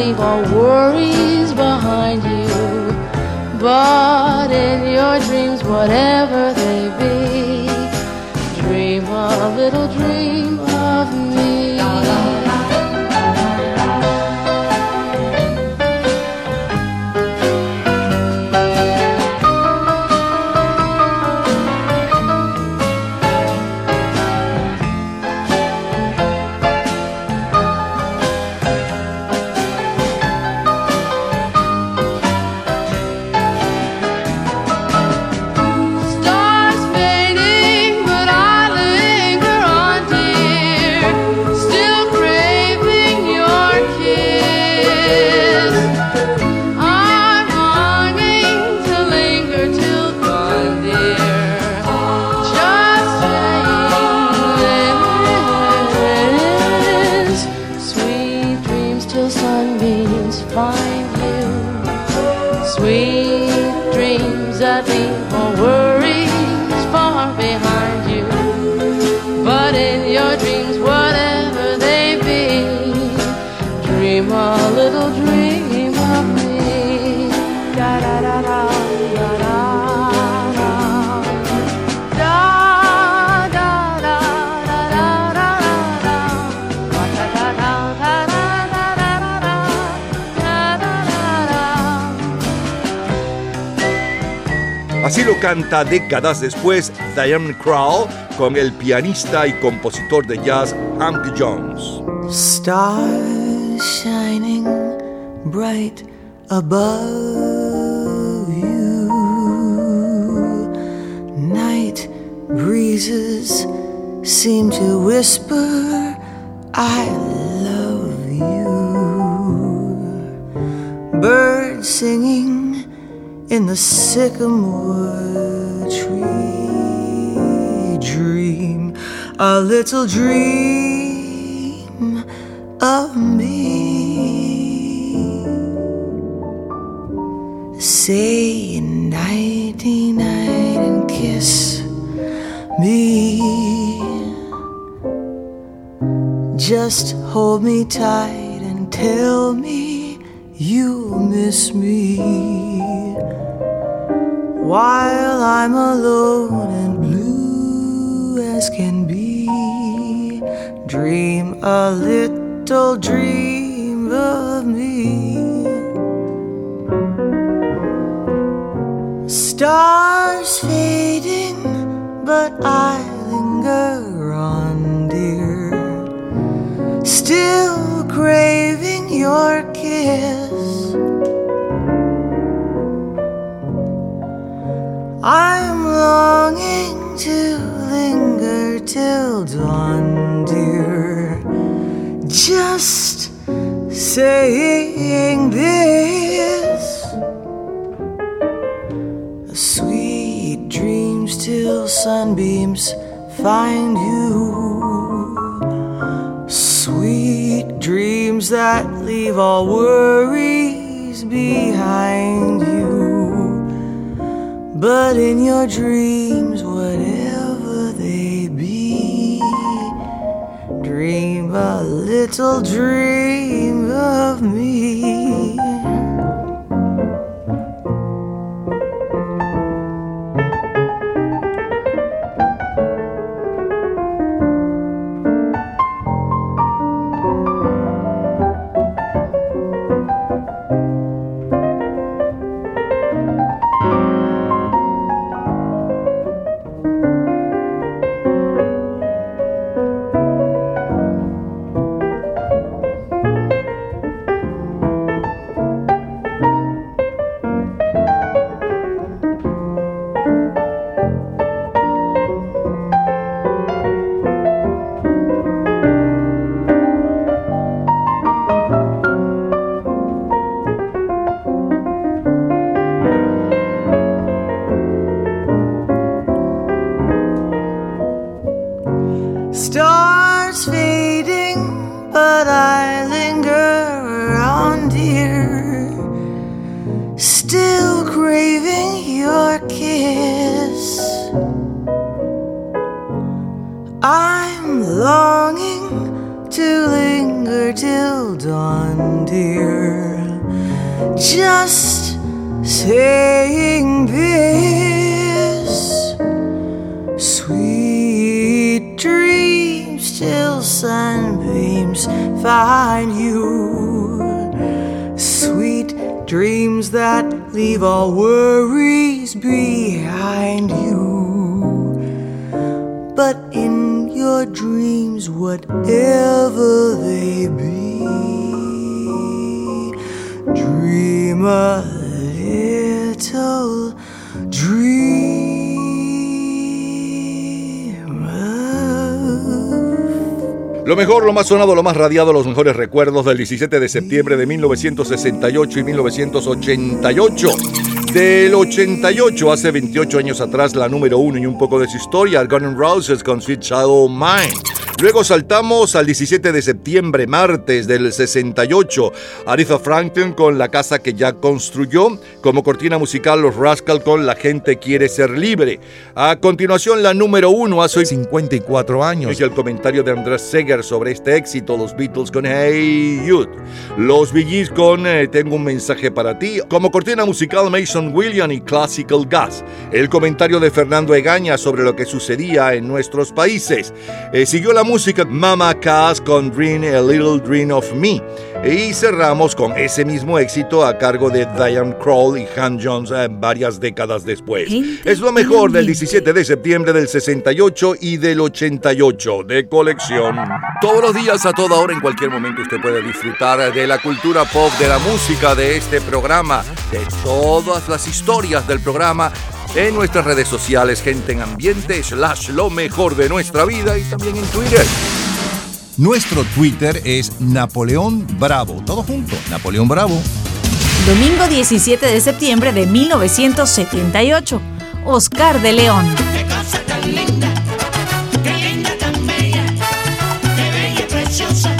Leave all worries behind you. But in your dreams, whatever they be, dream a little dream canta décadas después Diane Krall con el pianista y compositor de jazz Hank Jones. Stars shining bright above you. Night breezes seem to whisper, I the sycamore tree. Dream a little dream of me. Say nighty night and kiss me. Just hold me tight and tell me you'll miss me while I'm alone and blue as can be. Dream a little dream of me. Stars fading, but I linger on, dear. Still craving your kiss. I'm longing to linger till dawn, dear. Just saying this. Sweet dreams till sunbeams find you. Sweet dreams that leave all worries behind. But in your dreams, whatever they be, dream a little dream of me. Mejor, lo más sonado, lo más radiado, los mejores recuerdos del 17 de septiembre de 1968 y 1988. Del 88, hace 28 años atrás, la número uno y un poco de su historia, Guns N' Roses con Sweet Shadow Mine. Luego saltamos al 17 de septiembre, martes del 68, Aretha Franklin con La casa que ya construyó, como cortina musical Los Rascal con La gente quiere ser libre. A continuación, la número uno hace 54 años y el comentario de Andrés Seger sobre este éxito, los Beatles con Hey Youth, los Bee Gees con eh, Tengo un mensaje para ti, como cortina musical Mason William y Classical Gas. El comentario de Fernando Egaña sobre lo que sucedía en nuestros países. Eh, siguió la música Mama Cass con Dream a Little Dream of Me. Y cerramos con ese mismo éxito a cargo de Diane Kroll y Han Jones eh, varias décadas después. Es lo mejor del 17 de septiembre del 68 y del 88 de colección. Todos los días, a toda hora, en cualquier momento, usted puede disfrutar de la cultura pop, de la música, de este programa, de todas las historias del programa en nuestras redes sociales, gente en ambiente, slash lo mejor de nuestra vida y también en Twitter. Nuestro Twitter es Napoleón Bravo. Todo junto, Napoleón Bravo. Domingo 17 de septiembre de 1978. Oscar de León. Qué cosa tan linda, qué linda tan bella, qué bella y preciosa,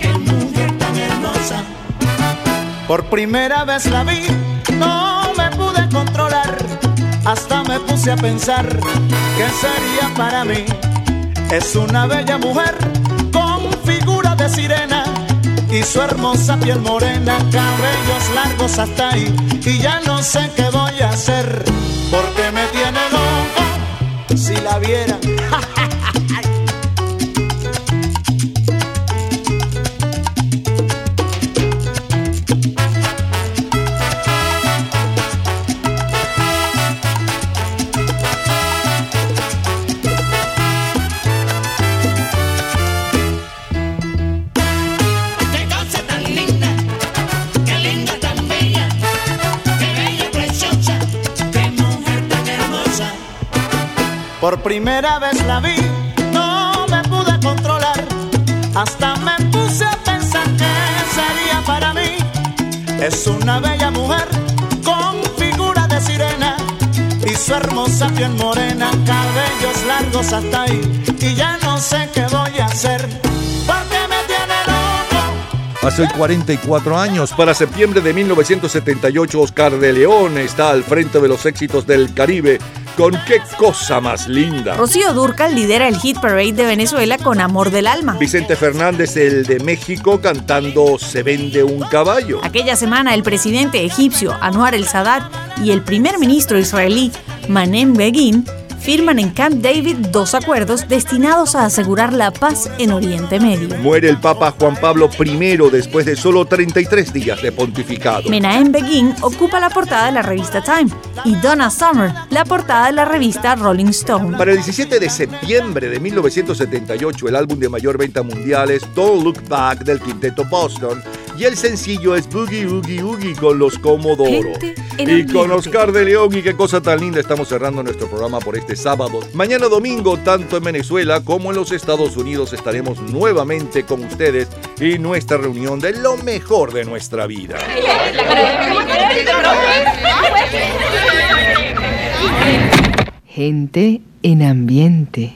qué mujer tan hermosa. Por primera vez la vi, no hasta me puse a pensar qué sería para mí. Es una bella mujer con figura de sirena y su hermosa piel morena, cabellos largos hasta ahí. Y ya no sé qué voy a hacer, porque me tiene loco si la viera. Por primera vez la vi, no me pude controlar, hasta me puse a pensar que sería para mí. Es una bella mujer con figura de sirena y su hermosa piel morena, cabellos largos hasta ahí. Y ya no sé qué voy a hacer, porque me tiene loco. Hace hoy 44 años, para septiembre de 1978, Oscar de León está al frente de los éxitos del Caribe con Qué cosa más linda. Rocío Durcal lidera el Hit Parade de Venezuela con Amor del Alma. Vicente Fernández, el de México, cantando Se vende un caballo. Aquella semana el presidente egipcio Anwar el Sadat y el primer ministro israelí Manem Begin firman en Camp David dos acuerdos destinados a asegurar la paz en Oriente Medio. Muere el Papa Juan Pablo I después de solo 33 días de pontificado. Menahem Begin ocupa la portada de la revista Time y Donna Summer la portada de la revista Rolling Stone. Para el 17 de septiembre de 1978, el álbum de mayor venta mundial es Don't Look Back del quinteto Boston y el sencillo es Boogie Oogie Oogie con los Comodoro. Y con Oscar de León y qué cosa tan linda estamos cerrando nuestro programa por este sábado. Mañana domingo, tanto en Venezuela como en los Estados Unidos estaremos nuevamente con ustedes y nuestra reunión de lo mejor de nuestra vida. Gente en ambiente.